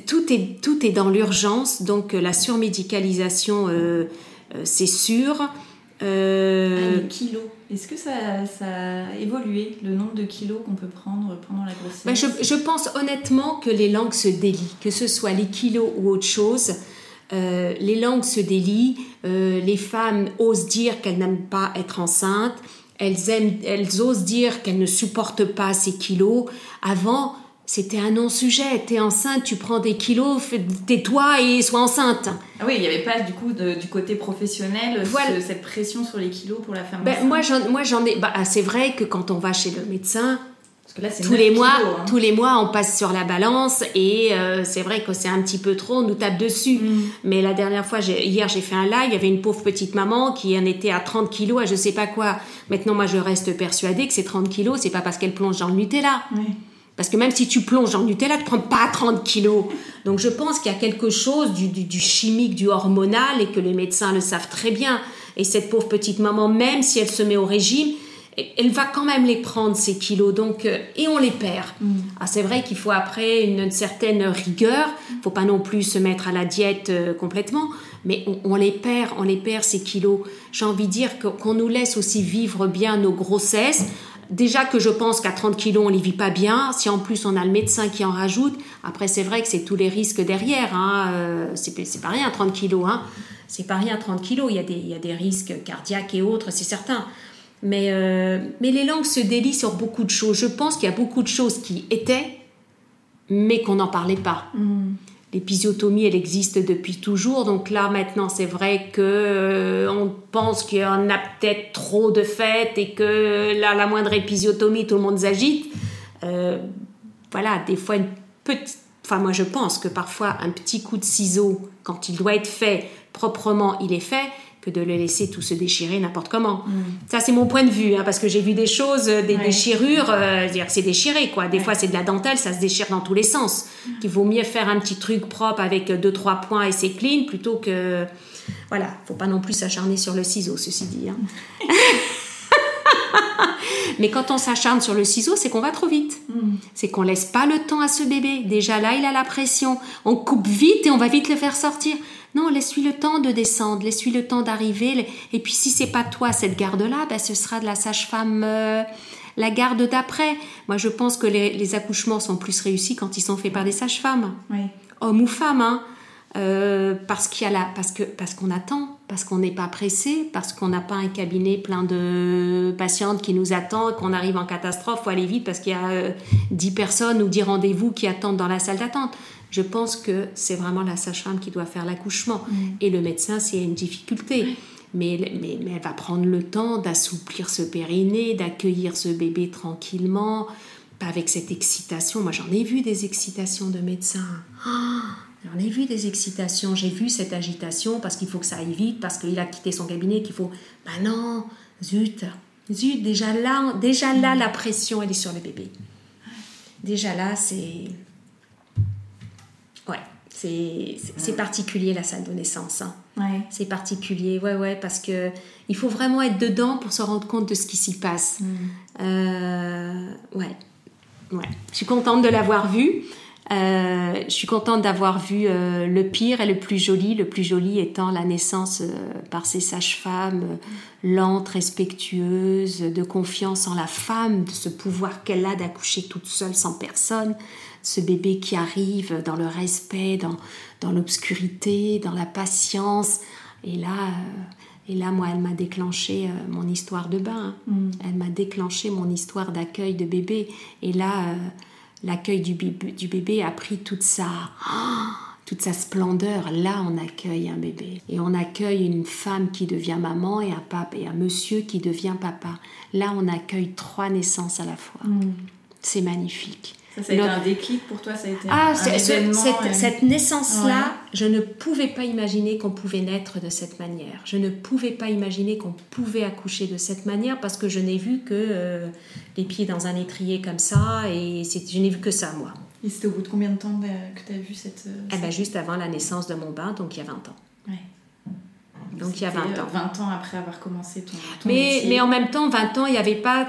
tout est, tout est dans l'urgence. Donc, euh, la surmédicalisation, euh, euh, c'est sûr. Ah, les kilos. Est-ce que ça, ça a évolué, le nombre de kilos qu'on peut prendre pendant la grossesse? Ben, je, je pense honnêtement que les langues se délient, que ce soit les kilos ou autre chose. Euh, les langues se délient, euh, les femmes osent dire qu'elles n'aiment pas être enceintes, elles, aiment, elles osent dire qu'elles ne supportent pas ces kilos. Avant, c'était un non-sujet. T'es enceinte, tu prends des kilos, tais-toi et sois enceinte. Ah oui, il n'y avait pas du coup de- du côté professionnel Voilà. ce- cette pression sur les kilos pour la femme Ben, enceinte. moi, j'en, moi, j'en ai. bah, c'est vrai que quand on va chez le médecin, Parce que là, c'est tous 9 les mois, hein. tous les mois, on passe sur la balance et euh, c'est vrai que c'est un petit peu trop, on nous tape dessus. Mm. Mais la dernière fois, hier, j'ai fait un live, il y avait une pauvre petite maman qui en était à 30 kilos, à je sais pas quoi. Maintenant, moi, je reste persuadée que ces 30 kilos, c'est pas parce qu'elle plonge dans le Nutella. Parce que même si tu plonges dans le Nutella, tu prends pas 30 kilos. Donc je pense qu'il y a quelque chose du, du- du chimique, du hormonal, et que les médecins le savent très bien. Et cette pauvre petite maman, même si elle se met au régime, elle va quand même les prendre, ces kilos. Donc, euh, et on les perd. Ah, c'est vrai qu'il faut après une, une certaine rigueur. faut pas non plus se mettre à la diète euh, complètement. Mais on, on les perd, on les perd, ces kilos. J'ai envie de dire qu'on nous laisse aussi vivre bien nos grossesses. Déjà que je pense qu'à 30 kilos, on les vit pas bien. Si en plus on a le médecin qui en rajoute, après c'est vrai que c'est tous les risques derrière. Hein. Euh, c'est c'est pas rien 30 kilos. Hein. C'est pas rien 30 kilos. Il y, a des, il y a des risques cardiaques et autres, c'est certain. Mais, euh, mais les langues se délient sur beaucoup de choses. Je pense qu'il y a beaucoup de choses qui étaient, mais qu'on n'en parlait pas. Mm. l'épisiotomie, elle existe depuis toujours. Donc là, maintenant, c'est vrai que euh, on pense qu'il y en a peut-être trop de fait et que là, la moindre épisiotomie, tout le monde s'agite. Euh, voilà, des fois, une petite. Enfin, moi, je pense que parfois, un petit coup de ciseau, quand il doit être fait proprement, il est fait que de le laisser tout se déchirer n'importe comment. Mm. Ça, c'est mon point de vue, hein, parce que j'ai vu des choses, euh, des déchirures, euh, c'est déchiré, quoi. Des fois, c'est de la dentelle, ça se déchire dans tous les sens. Mm. Il vaut mieux faire un petit truc propre avec deux, trois points et c'est clean, plutôt que... Voilà, faut pas non plus s'acharner sur le ciseau, ceci dit. Hein. <laughs> <laughs> Mais quand on s'acharne sur le ciseau, c'est qu'on va trop vite. Mm. C'est qu'on laisse pas le temps à ce bébé. Déjà là, il a la pression. On coupe vite et on va vite le faire sortir. Non, laisse-lui le temps de descendre, laisse-lui le temps d'arriver. Et puis si c'est pas toi cette garde-là, ben, ce sera de la sage-femme, euh, la garde d'après. Moi, je pense que les, accouchements sont plus réussis quand ils sont faits par des sages-femmes, oui. hommes ou femmes. Hein. Euh, parce qu'il y a la, parce que parce qu'on attend, parce qu'on n'est pas pressé, parce qu'on n'a pas un cabinet plein de patientes qui nous attendent, qu'on arrive en catastrophe, faut aller vite parce qu'il y a 10 euh, personnes ou 10 rendez-vous qui attendent dans la salle d'attente. Je pense que c'est vraiment la sage-femme qui doit faire l'accouchement. Mm. Et le médecin, s'il y a une difficulté. Mais, mais, mais, elle va prendre le temps d'assouplir ce périnée, d'accueillir ce bébé tranquillement, pas avec cette excitation. Moi, j'en ai vu des excitations de médecins. Ah, j'en ai vu des excitations. J'ai vu cette agitation parce qu'il faut que ça aille vite, parce qu'il a quitté son cabinet, qu'il faut. Ben non, zut, zut, déjà là, déjà là, la pression, elle est sur le bébé. Déjà là, c'est Ouais, c'est particulier la salle de naissance. Hein. Ouais. C'est particulier, ouais, ouais, parce que il faut vraiment être dedans pour se rendre compte de ce qui s'y passe. Mm. Euh, ouais, ouais. Je suis contente de l'avoir vu. Euh, je suis contente d'avoir vu euh, le pire et le plus joli, le plus joli étant la naissance par ces sages-femmes lentes, respectueuses, de confiance en la femme, de ce pouvoir qu'elle a d'accoucher toute seule sans personne, ce bébé qui arrive dans le respect, dans, dans l'obscurité, dans la patience. Et là, euh, et là, moi, elle m'a déclenché euh, mon histoire de bain. Mm. Elle m'a déclenché mon histoire d'accueil de bébé. Et là, euh, l'accueil du bébé, du bébé a pris toute sa, <gasps> toute sa splendeur. Là, on accueille un bébé. Et on accueille une femme qui devient maman et un, papa, et un monsieur qui devient papa. Là, on accueille trois naissances à la fois. Mm. C'est magnifique. Ça, a été un déclic pour toi, ça a été ah, un, événement, cette, cette naissance-là, je ne pouvais pas imaginer qu'on pouvait naître de cette manière. Je ne pouvais pas imaginer qu'on pouvait accoucher de cette manière parce que je n'ai vu que euh, les pieds dans un étrier comme ça et je n'ai vu que ça, moi. Et c'était au bout de combien de temps que tu as vu cette... Euh, eh ben, juste avant la naissance de mon bain, donc il y a 20 ans. Ouais. Donc il y a 20 ans. 20 ans après avoir commencé ton, ton mais, métier. mais en même temps, 20 ans, il n'y avait pas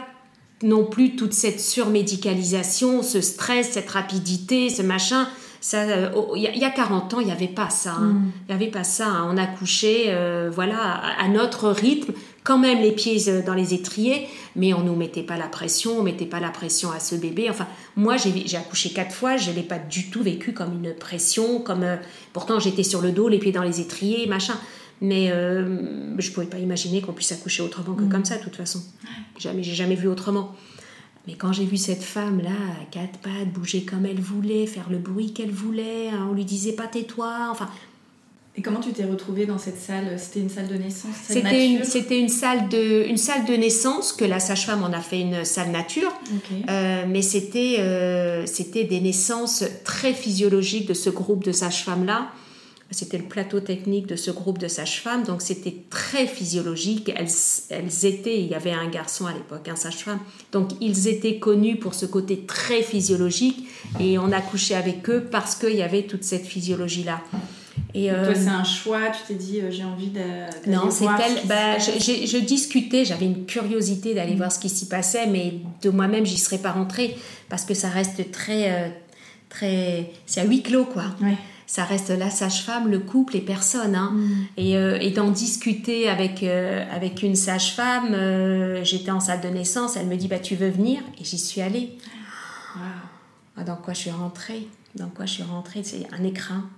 non plus toute cette surmédicalisation, ce stress, cette rapidité, ce machin. Ça, euh, il y, a 40 ans, il n'y avait pas ça. Hein. Mm. Il n'y avait pas ça. Hein. On accouchait, euh, voilà, à, notre rythme, quand même les pieds euh, dans les étriers, mais on nous mettait pas la pression, on mettait pas la pression à ce bébé. Enfin, moi, j'ai accouché quatre fois, je l'ai pas du tout vécu comme une pression, comme pourtant j'étais sur le dos, les pieds dans les étriers, machin. Mais euh, je ne pouvais pas imaginer qu'on puisse accoucher autrement que mm. comme ça, de toute façon. Jamais, j'ai jamais vu autrement. Mais quand j'ai vu cette femme-là, à quatre pattes, bouger comme elle voulait, faire le bruit qu'elle voulait, hein, on lui disait pas tais-toi, enfin. Et comment tu t'es retrouvée dans cette salle? C'était une salle de naissance C'était une, c'était une salle de, une salle de naissance que la sage-femme en a fait une salle nature, euh, mais c'était, euh, c'était des naissances très physiologiques de ce groupe de sages-femmes là. C'était le plateau technique de ce groupe de sages-femmes, donc c'était très physiologique. Elles, elles, étaient, il y avait un garçon à l'époque, un sage-femme, donc ils étaient connus pour ce côté très physiologique et on a couché avec eux parce qu'il y avait toute cette physiologie-là. Et toi, euh, c'est un choix, tu t'es dit, euh, j'ai envie de. Non, c'est tel. Bah, je, je, discutais, j'avais une curiosité d'aller voir ce qui s'y passait, mais de moi-même, j'y serais pas rentrée parce que ça reste très. Euh, très c'est à huis clos, quoi. Ouais ça reste la sage-femme, le couple et personne. Hein. Mm. Et, euh, et d'en discuter avec, euh, avec une sage-femme, euh, j'étais en salle de naissance, elle me dit bah, Tu veux venir? Et j'y suis allée. Ah, dans quoi je suis rentrée? Dans quoi je suis rentrée? C'est un écrin.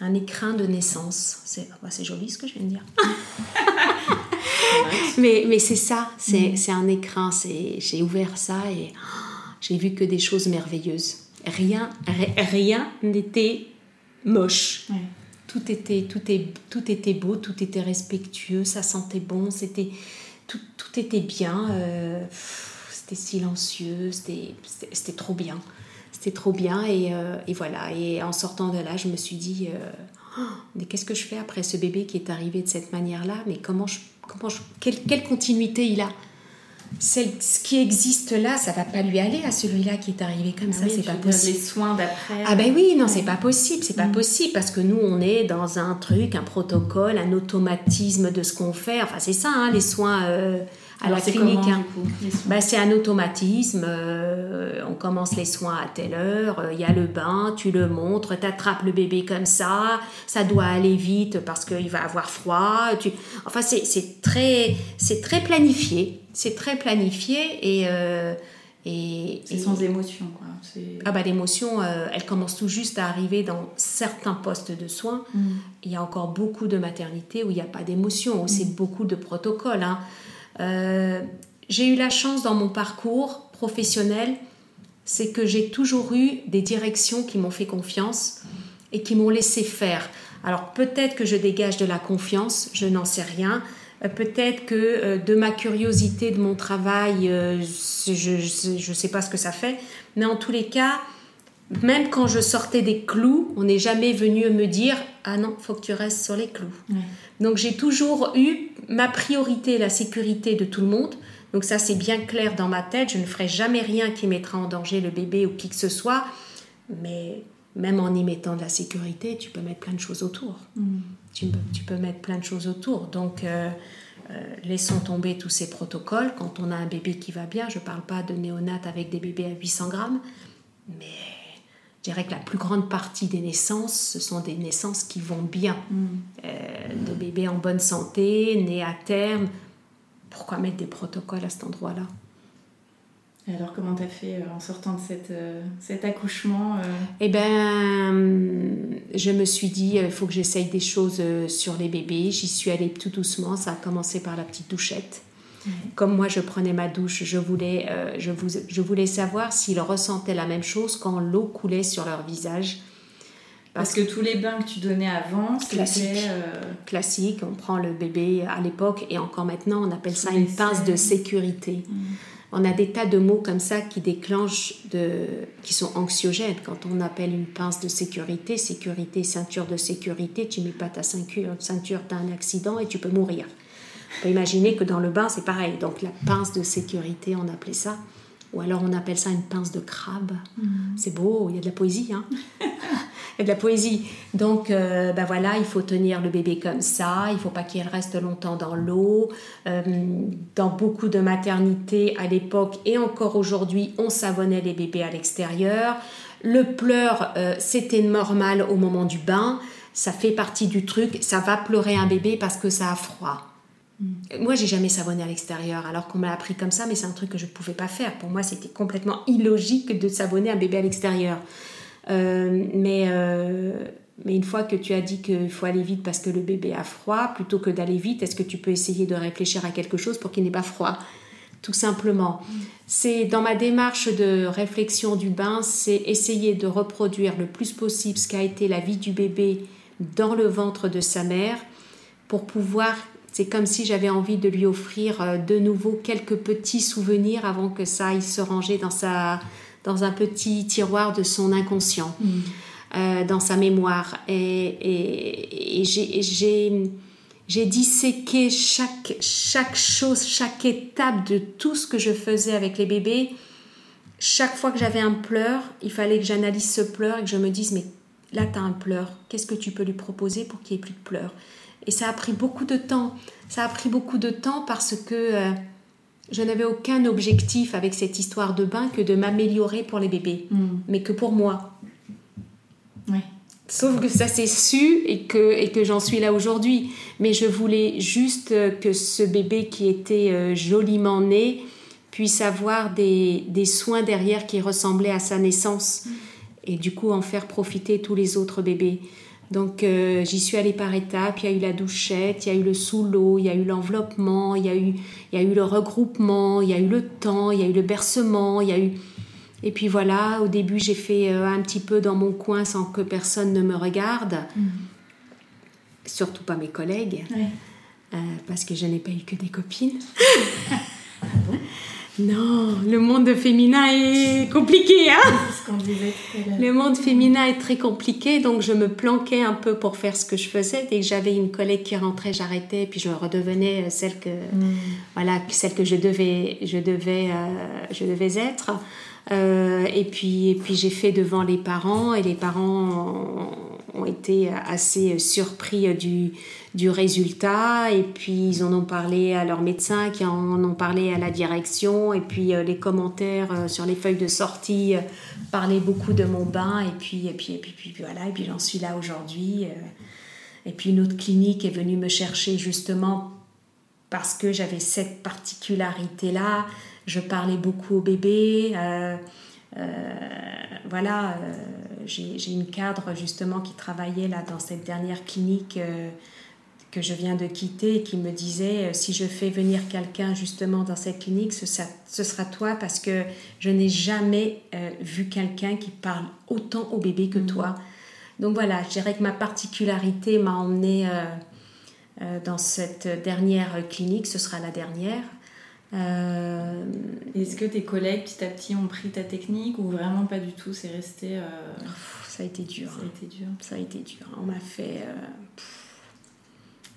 Un écrin de naissance. C'est bah, joli ce que je viens de dire. <laughs> mais mais c'est ça, c'est mm. un écrin. J'ai ouvert ça et j'ai vu que des choses merveilleuses. Rien, rien n'était moche. Tout était, tout, est, tout était beau, tout était respectueux, ça sentait bon, c'était tout, tout était bien. euh, c'était silencieux, c'était c'était trop bien. C'était trop bien et, euh, et voilà. Et en sortant de là, je me suis dit, euh, Oh, mais qu'est-ce que je fais après ce bébé qui est arrivé de cette manière-là? Mais comment je, comment je, quelle, quelle continuité il a? Celle, Ce qui existe là, ça va pas lui aller à celui-là qui est arrivé comme ça, Ah Oui, c'est pas possible. Les soins d'après. Ah ben oui, non, c'est pas possible, c'est pas possible parce que nous on est dans un truc, un protocole, un automatisme de ce qu'on fait. Enfin c'est ça, hein, les soins euh, à Alors, la clinique. hein. c'est un automatisme. euh, on commence les soins à telle heure. euh, Il y a le bain, tu le montres, tu attrapes le bébé comme ça. Ça doit aller vite parce qu'il va avoir froid. Tu... Enfin, c'est c'est très, c'est très planifié. C'est très planifié et. euh, et, C'est sans émotion, quoi. Ah bah l'émotion, euh, elle commence tout juste à arriver dans certains postes de soins. Mm. Il y a encore beaucoup de maternités où il n'y a pas d'émotion, où c'est beaucoup de protocoles. hein. Euh, j'ai eu la chance dans mon parcours professionnel, c'est que j'ai toujours eu des directions qui m'ont fait confiance et qui m'ont laissé faire. Alors peut-être que je dégage de la confiance, je n'en sais rien. Euh, Peut-être que euh, de ma curiosité, de mon travail, je ne sais pas ce que ça fait. Mais en tous les cas, même quand je sortais des clous, on n'est jamais venu me dire Ah non, faut que tu restes sur les clous. Ouais. Donc j'ai toujours eu ma priorité, la sécurité de tout le monde. Donc ça c'est bien clair dans ma tête. Je ne ferai jamais rien qui mettra en danger le bébé ou qui que ce soit. Mais même en y mettant de la sécurité, tu peux mettre plein de choses autour. Tu, peux, tu peux mettre plein de choses autour. Donc euh, euh, laissons tomber tous ces protocoles. Quand on a un bébé qui va bien, je ne parle pas de néonat avec des bébés à 800 grammes, mais je dirais que la plus grande partie des naissances, ce sont des naissances qui vont bien. Euh, de bébés en bonne santé, nés à terme. Pourquoi mettre des protocoles à cet endroit-là? Et alors, comment t'as fait euh, en sortant de cette, euh, cet accouchement Eh ben, je me suis dit, il faut que j'essaye des choses sur les bébés. J'y suis allée tout doucement. Ça a commencé par la petite douchette. Comme moi, je prenais ma douche, je voulais, euh, je, vous, je voulais savoir s'ils ressentaient la même chose quand l'eau coulait sur leur visage. Parce que tous les bains que tu donnais avant, c'était. Classique. euh, classique, on prend le bébé à l'époque et encore maintenant, on appelle ça une pince de sécurité. On a des tas de mots comme ça qui déclenchent, de, qui sont anxiogènes. Quand on appelle une pince de sécurité, sécurité, ceinture de sécurité, tu mets pas ta ceinture, ceinture t'as un accident et tu peux mourir. On peut imaginer que dans le bain, c'est pareil. Donc la pince de sécurité, on appelait ça. Ou alors on appelle ça une pince de crabe. C'est beau, il y a de la poésie. Hein <laughs> il y a de la poésie. Donc, euh, ben voilà, il faut tenir le bébé comme ça. Il faut pas qu'il reste longtemps dans l'eau. Euh, dans beaucoup de maternités à l'époque et encore aujourd'hui, on savonnait les bébés à l'extérieur. Le pleur, euh, c'était normal au moment du bain. Ça fait partie du truc. Ça va pleurer un bébé parce que ça a froid. Moi, j'ai jamais savonné à l'extérieur, alors qu'on m'a appris comme ça, mais c'est un truc que je ne pouvais pas faire. Pour moi, c'était complètement illogique de savonner un bébé à l'extérieur. Euh, mais, euh, mais une fois que tu as dit qu'il faut aller vite parce que le bébé a froid, plutôt que d'aller vite, est-ce que tu peux essayer de réfléchir à quelque chose pour qu'il n'ait pas froid? Tout simplement. C'est dans ma démarche de réflexion du bain, c'est essayer de reproduire le plus possible ce qu'a été la vie du bébé dans le ventre de sa mère pour pouvoir c'est comme si j'avais envie de lui offrir euh, de nouveau quelques petits souvenirs avant que ça aille se ranger dans, sa, dans un petit tiroir de son inconscient, euh, dans sa mémoire. Et j'ai j'ai disséqué chaque, chaque chose, chaque étape de tout ce que je faisais avec les bébés. Chaque fois que j'avais un pleur, il fallait que j'analyse ce pleur et que je me dise, mais là, tu as un pleur. Qu'est-ce que tu peux lui proposer pour qu'il n'y ait plus de pleurs? Et ça a pris beaucoup de temps. Ça a pris beaucoup de temps parce que euh, je n'avais aucun objectif avec cette histoire de bain que de m'améliorer pour les bébés, mais que pour moi. Ouais. Sauf que ça s'est su et que, et que j'en suis là aujourd'hui. Mais je voulais juste euh, que ce bébé qui était euh, joliment né puisse avoir des, des soins derrière qui ressemblaient à sa naissance. Et du coup, en faire profiter tous les autres bébés. Donc euh, j'y suis allée par étapes. Il y a eu la douchette, il y a eu le sous l'eau, il y a eu l'enveloppement, il y a eu, il y a eu le regroupement, il y a eu le temps, il y a eu le bercement, il y a eu Et puis voilà, au début, j'ai fait euh, un petit peu dans mon coin sans que personne ne me regarde. Surtout pas mes collègues. Euh, parce que je n'ai pas eu que des copines. <laughs> Ah non, le monde féminin est compliqué, hein ce qu'on disait tout à l'heure. Le monde féminin est très compliqué, donc je me planquais un peu pour faire ce que je faisais. Dès que j'avais une collègue qui rentrait, j'arrêtais, puis je redevenais euh, celle que, voilà, celle que je devais, je devais, euh, je devais être. Euh, et puis, et puis j'ai fait devant les parents, et les parents ont, ont été assez surpris du, du résultat. Et puis ils en ont parlé à leur médecin, qui en ont parlé à la direction. Et puis euh, les commentaires euh, sur les feuilles de sortie euh, parlaient beaucoup de mon bain. Et puis, et puis, et puis, puis, puis voilà. Et puis j'en suis là aujourd'hui. Et puis une autre clinique est venue me chercher justement parce que j'avais cette particularité-là. Je parlais beaucoup au bébé. voilà, j'ai une cadre justement qui travaillait là dans cette dernière clinique que je viens de quitter et qui me disait euh, si je fais venir quelqu'un justement dans cette clinique, ce, sera- ce sera toi parce que je n'ai jamais euh, vu quelqu'un qui parle autant au bébé que toi. Donc voilà, je dirais que ma particularité m'a emmenée euh, euh, dans cette dernière clinique, ce sera la dernière. Euh, Est-ce que tes collègues, petit à petit, ont pris ta technique ou vraiment pas du tout C'est resté. euh, ça a été dur. Ça a été dur? Ça a été dur. On m'a fait. euh,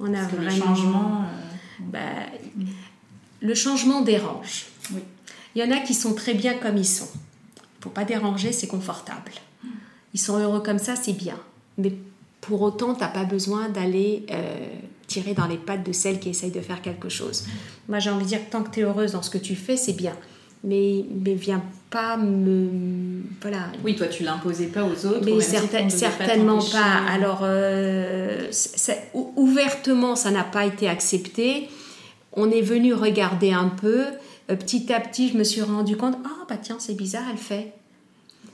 on a Parce que vraiment. le changement. euh, Bah, le changement dérange. Oui. Il y en a qui sont très bien comme ils sont. Faut pas déranger, c'est confortable. Ils sont heureux comme ça, c'est bien. Mais pour autant, t'as pas besoin d'aller euh, tirer dans les pattes de celle qui essaye de faire quelque chose. Moi, j'ai envie de dire que tant que tu es heureuse dans ce que tu fais, c'est bien. Mais, mais viens pas me. Voilà, Oui, toi, tu l'imposais pas aux autres. au mais certain- pas certainement pas. Alors, euh, c'est- ou- ouvertement, ça n'a pas été accepté. On est venu regarder un peu. Euh, petit à petit, je me suis rendu compte, ah bah tiens, c'est bizarre, elle fait.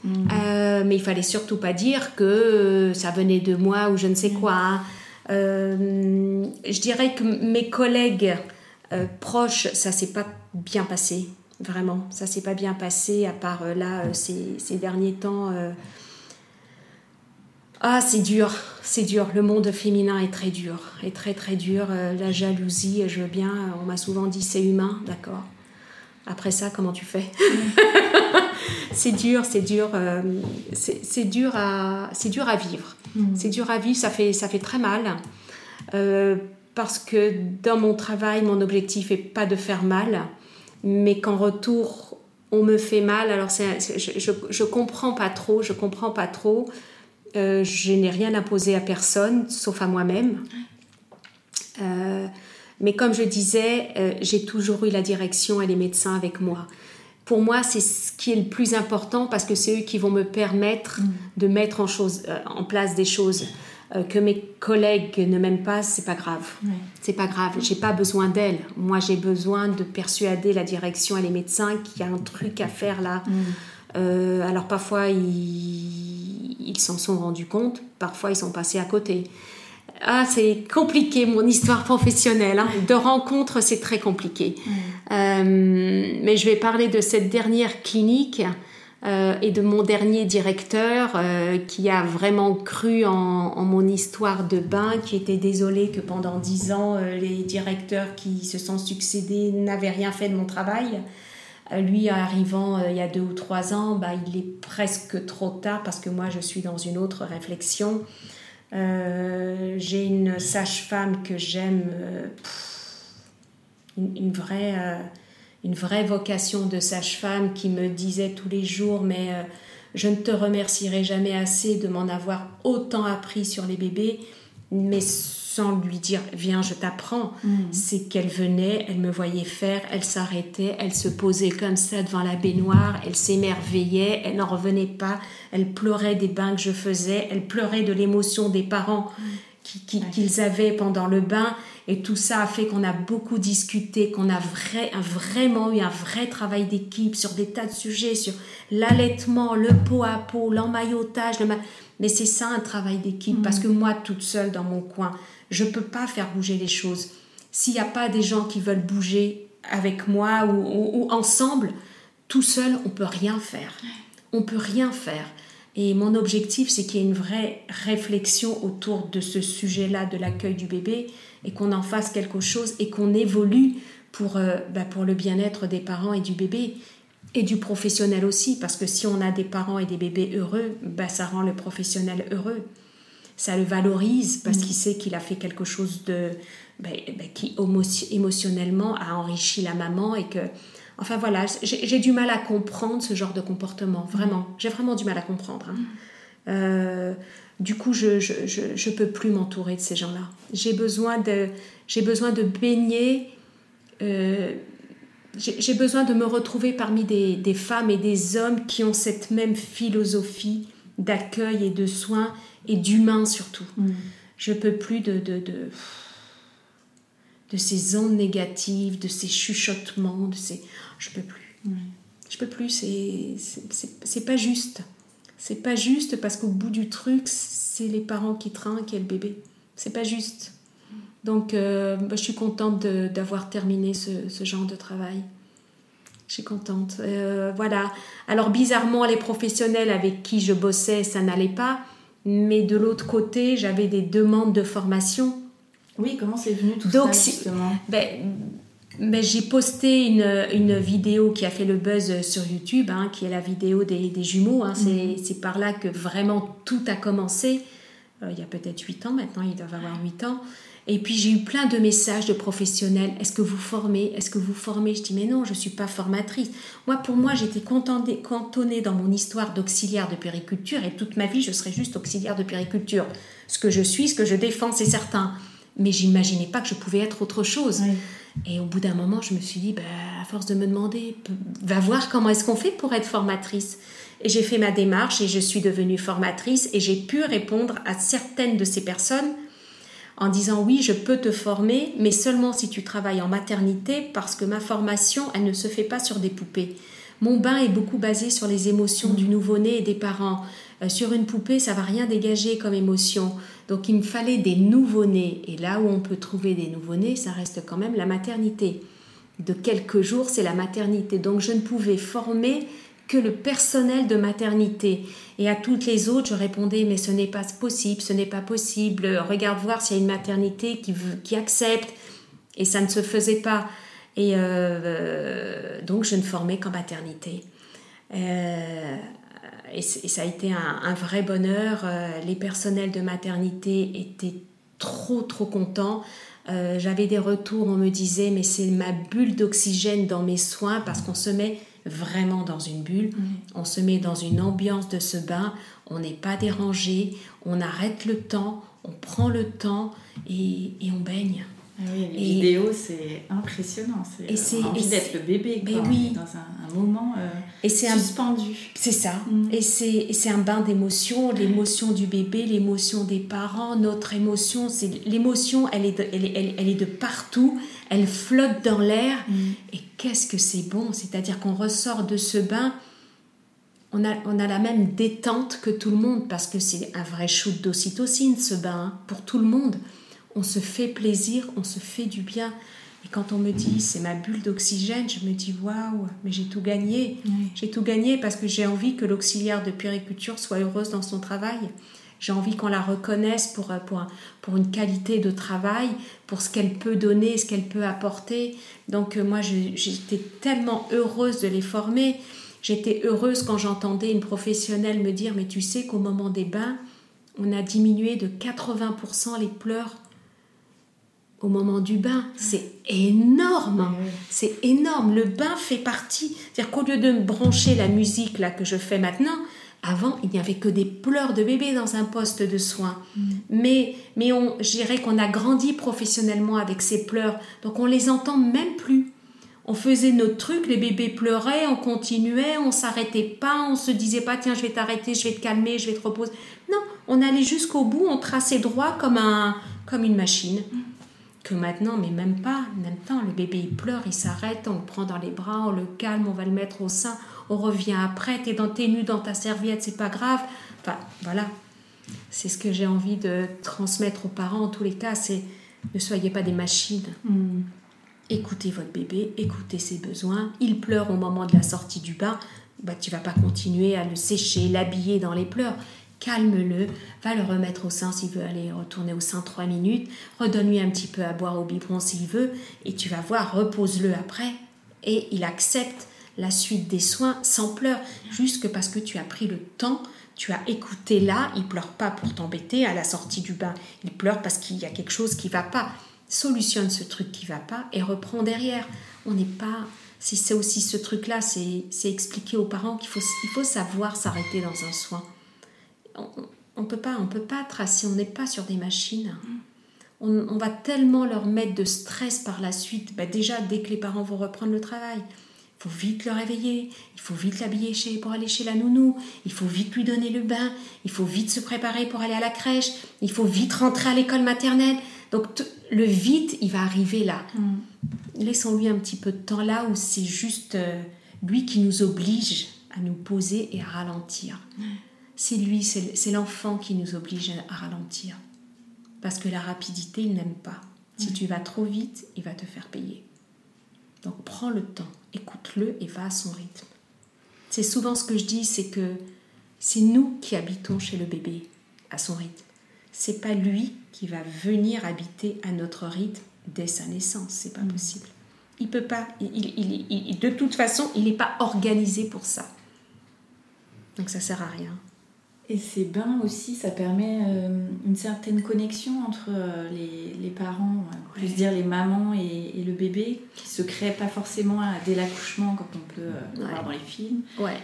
Euh, mais il fallait surtout pas dire que euh, ça venait de moi ou je ne sais quoi. hein. Euh, je dirais que mes collègues euh, proches, ça s'est pas bien passé, vraiment. Ça s'est pas bien passé, à part euh, là, euh, ces, ces derniers temps. euh, ah, c'est dur, c'est dur. Le monde féminin est très dur, est très très dur. La jalousie, je veux bien. On m'a souvent dit c'est humain, d'accord. Après ça, comment tu fais? <laughs> C'est dur, c'est dur, c'est dur à, c'est dur à vivre. C'est dur à vivre, ça fait, ça fait très mal. Euh, parce que dans mon travail, mon objectif est pas de faire mal, mais qu'en retour, on me fait mal. Alors, c'est- je, je, je comprends pas trop, je comprends pas trop. Euh, je n'ai rien imposé à personne, sauf à moi-même. Euh, mais comme je disais, euh, j'ai toujours eu la direction et les médecins avec moi. Pour moi, c'est ce qui est le plus important parce que c'est eux qui vont me permettre de mettre en, chose, en place des choses. Euh, que mes collègues ne m'aiment pas, c'est pas grave. Ouais. C'est pas grave. J'ai pas besoin d'elles. Moi, j'ai besoin de persuader la direction et les médecins qu'il y a un truc à faire là. Euh, alors parfois ils s'en sont rendus compte, parfois ils sont passés à côté. Ah, c'est compliqué mon histoire professionnelle. hein. De rencontres, c'est très compliqué. Euh, mais je vais parler de cette dernière clinique euh, et de mon dernier directeur euh, qui a vraiment cru en, mon histoire de bain, qui était désolé que pendant dix ans, euh, les directeurs qui se sont succédés n'avaient rien fait de mon travail. Lui, arrivant il y a deux ou trois ans, bah, il est presque trop tard parce que moi, je suis dans une autre réflexion. J'ai une sage-femme que j'aime, une, vraie, une vraie vocation de sage-femme qui me disait tous les jours, mais euh, je ne te remercierai jamais assez de m'en avoir autant appris sur les bébés, mais sans lui dire viens je t'apprends c'est qu'elle venait elle me voyait faire elle s'arrêtait elle se posait comme ça devant la baignoire elle s'émerveillait elle n'en revenait pas elle pleurait des bains que je faisais elle pleurait de l'émotion des parents qui- qu'ils avaient pendant le bain et tout ça a fait qu'on a beaucoup discuté qu'on a vrai, a vraiment eu un vrai travail d'équipe sur des tas de sujets sur l'allaitement le pot à pot l'emmaillotage le ma- mais c'est ça un travail d'équipe parce que moi toute seule dans mon coin je peux pas faire bouger les choses s'il n'y a pas des gens qui veulent bouger avec moi ou, ou- ou ensemble tout seul, on peut rien faire. On peut rien faire. Et mon objectif, c'est qu'il y ait une vraie réflexion autour de ce sujet-là, de l'accueil du bébé, et qu'on en fasse quelque chose et qu'on évolue pour, euh, bah, pour le bien-être des parents et du bébé et du professionnel aussi, parce que si on a des parents et des bébés heureux, bah, ça rend le professionnel heureux. Ça le valorise parce qu'il sait qu'il a fait quelque chose de bah, qui émotionnellement a enrichi la maman et que Enfin voilà, j'ai du mal à comprendre ce genre de comportement, vraiment. J'ai vraiment du mal à comprendre. Hein. Euh, du coup, je ne je, je, peux plus m'entourer de ces gens-là. J'ai besoin de, j'ai besoin de baigner, euh, j'ai besoin de me retrouver parmi des, des, femmes et des hommes qui ont cette même philosophie d'accueil et de soins et d'humain surtout. Mm. Je peux plus de, de, de, de, ces ondes négatives, de ces chuchotements, de ces... Je peux plus. Je peux plus, c'est pas juste. C'est pas juste parce qu'au bout du truc, c'est les parents qui trinquent et le bébé. C'est pas juste. Donc, euh, bah, je suis contente d'avoir terminé ce, ce, genre de travail. Je suis contente. Euh, voilà. Alors, bizarrement, les professionnels avec qui je bossais, ça n'allait pas. Mais de l'autre côté, j'avais des demandes de formation. Oui, comment c'est venu tout ça, justement? Ben, mais j'ai posté une, une, vidéo qui a fait le buzz sur YouTube, hein, qui est la vidéo des, des jumeaux. Hein. Mhm. C'est par là que vraiment tout a commencé. Euh, il y a peut-être 8 ans maintenant, ils doivent avoir 8 ans. Et puis j'ai eu plein de messages de professionnels. Est-ce que vous formez? Est-ce que vous formez? Je dis mais non, je ne suis pas formatrice. Moi, pour moi, j'étais cantonnée dans mon histoire d'auxiliaire de périculture et toute ma vie, je serais juste auxiliaire de périculture. Ce que je suis, ce que je défends, c'est certain. Mais j'imaginais pas que je pouvais être autre chose. Et au bout d'un moment, je me suis dit, bah, à force de me demander, va voir comment est-ce qu'on fait pour être formatrice. Et j'ai fait ma démarche et je suis devenue formatrice et j'ai pu répondre à certaines de ces personnes en disant oui, je peux te former, mais seulement si tu travailles en maternité parce que ma formation, elle ne se fait pas sur des poupées. Mon bain est beaucoup basé sur les émotions du nouveau-né et des parents. Euh, sur une poupée, ça va rien dégager comme émotion. Donc il me fallait des nouveau-nés. Et là où on peut trouver des nouveau-nés, ça reste quand même la maternité. De quelques jours, c'est la maternité. Donc je ne pouvais former que le personnel de maternité. Et à toutes les autres, je répondais, mais ce n'est pas possible, ce n'est pas possible. Regarde voir s'il y a une maternité qui, accepte. Et ça ne se faisait pas. Et euh, donc je ne formais qu'en maternité. Euh, et, ça a été un, vrai bonheur. Euh, les personnels de maternité étaient trop, trop contents. Euh, j'avais des retours, on me disait, mais c'est ma bulle d'oxygène dans mes soins parce qu'on se met vraiment dans une bulle, on se met dans une ambiance de ce bain, on n'est pas dérangé, on arrête le temps, on prend le temps et on baigne. Ah oui, les vidéos, c'est impressionnant. C'est euh, envie d'être le bébé quoi, oui. dans un, moment euh, et suspendu. C'est ça. Mm. Et c'est un bain d'émotions, l'émotion du bébé, l'émotion des parents, notre émotion. c'est L'émotion, elle, est de, elle, elle, elle, est de partout, elle flotte dans l'air. Mm. Et qu'est-ce que c'est bon C'est-à-dire qu'on ressort de ce bain, on a, on a la même détente que tout le monde, parce que c'est un vrai shoot d'ocytocine, ce bain, hein, pour tout le monde on se fait plaisir, on se fait du bien. Et quand on me dit c'est ma bulle d'oxygène, je me dis waouh, mais j'ai tout gagné. J'ai tout gagné parce que j'ai envie que l'auxiliaire de périculture soit heureuse dans son travail. J'ai envie qu'on la reconnaisse pour, pour, pour, une qualité de travail, pour ce qu'elle peut donner, ce qu'elle peut apporter. Donc euh, moi, j'étais tellement heureuse de les former. J'étais heureuse quand j'entendais une professionnelle me dire, mais tu sais qu'au moment des bains, on a diminué de 80% les pleurs au moment du bain. C'est énorme. C'est énorme. Le bain fait partie. C'est-à-dire qu'au lieu de me brancher la musique là que je fais maintenant, avant, il n'y avait que des pleurs de bébé dans un poste de soins. Mm. Mais, mais on, je dirais qu'on a grandi professionnellement avec ces pleurs. Donc on les entend même plus. On faisait notre truc, les bébés pleuraient, on continuait, on s'arrêtait pas, on se disait pas tiens je vais t'arrêter, je vais te calmer, je vais te reposer. Non, on allait jusqu'au bout, on traçait droit comme, un, comme une machine. Mm que maintenant, mais même pas, même temps, le bébé il pleure, il s'arrête, on le prend dans les bras, on le calme, on va le mettre au sein, on revient après, t'es, dans, tes nu dans ta serviette, c'est pas grave. Enfin, voilà. C'est ce que j'ai envie de transmettre aux parents en tous les cas, c'est ne soyez pas des machines. Hmm. écoutez votre bébé, écoutez ses besoins. Il pleure au moment de la sortie du bain, bah, tu vas pas continuer à le sécher, l'habiller dans les pleurs. Calme-le, va le remettre au sein s'il veut aller retourner au sein trois minutes, redonne-lui un petit peu à boire au biberon s'il veut, et tu vas voir, repose-le après, et il accepte la suite des soins sans pleurs, juste parce que tu as pris le temps, tu as écouté là, il pleure pas pour t'embêter à la sortie du bain, il pleure parce qu'il y a quelque chose qui va pas. Solutionne ce truc qui va pas et reprend derrière. On n'est pas c'est aussi ce truc-là, c'est expliquer aux parents qu'il faut, il faut savoir s'arrêter dans un soin. On ne peut pas, on peut pas tracer, on n'est pas sur des machines. On, va tellement leur mettre de stress par la suite. Bah, déjà, dès que les parents vont reprendre le travail, il faut vite le réveiller, il faut vite l'habiller pour aller chez la nounou, il faut vite lui donner le bain, il faut vite se préparer pour aller à la crèche, il faut vite rentrer à l'école maternelle. Donc le vite, il va arriver là. Mm. Laissons-lui un petit peu de temps là où c'est juste euh, lui qui nous oblige à nous poser et à ralentir. C'est lui, c'est l'enfant qui nous oblige à ralentir. Parce que la rapidité, il n'aime pas. Si tu vas trop vite, il va te faire payer. Donc prends le temps, écoute-le et va à son rythme. C'est souvent ce que je dis, c'est que c'est nous qui habitons chez le bébé à son rythme. C'est pas lui qui va venir habiter à notre rythme dès sa naissance. C'est pas mm. possible. Il peut pas. Il, de toute façon, il n'est pas organisé pour ça. Donc ça sert à rien. Et ces bains aussi, ça permet euh, une certaine connexion entre euh, les, parents, euh, plus dire les mamans et, le bébé, qui se crée pas forcément dès l'accouchement, comme on peut voir dans les films. Ouais.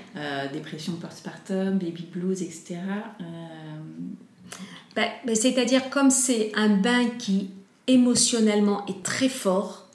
dépression postpartum, baby blues, etc. Ben, ben, c'est-à-dire comme c'est un bain qui émotionnellement est très fort,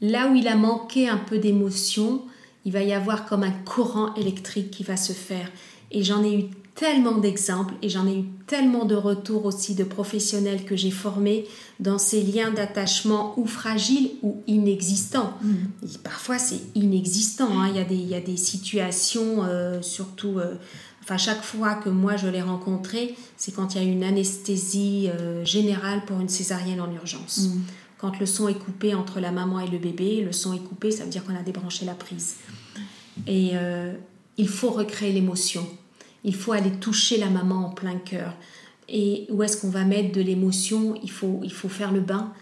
là où il a manqué un peu d'émotion, il va y avoir comme un courant électrique qui va se faire. Et j'en ai eu tellement d'exemples et j'en ai eu tellement de retours aussi de professionnels que j'ai formés dans ces liens d'attachement ou fragiles ou inexistants. Mm. parfois c'est inexistant, hein. il, y a des, il y a des situations, euh, surtout, euh, enfin chaque fois que moi je l'ai rencontré, c'est quand il y a une anesthésie euh, générale pour une césarienne en urgence. Mm. Quand le son est coupé entre la maman et le bébé, le son est coupé, ça veut dire qu'on a débranché la prise. Et il faut recréer l'émotion il faut aller toucher la maman en plein cœur. Et où est-ce qu'on va mettre de l'émotion? Il faut, il faut faire le bain.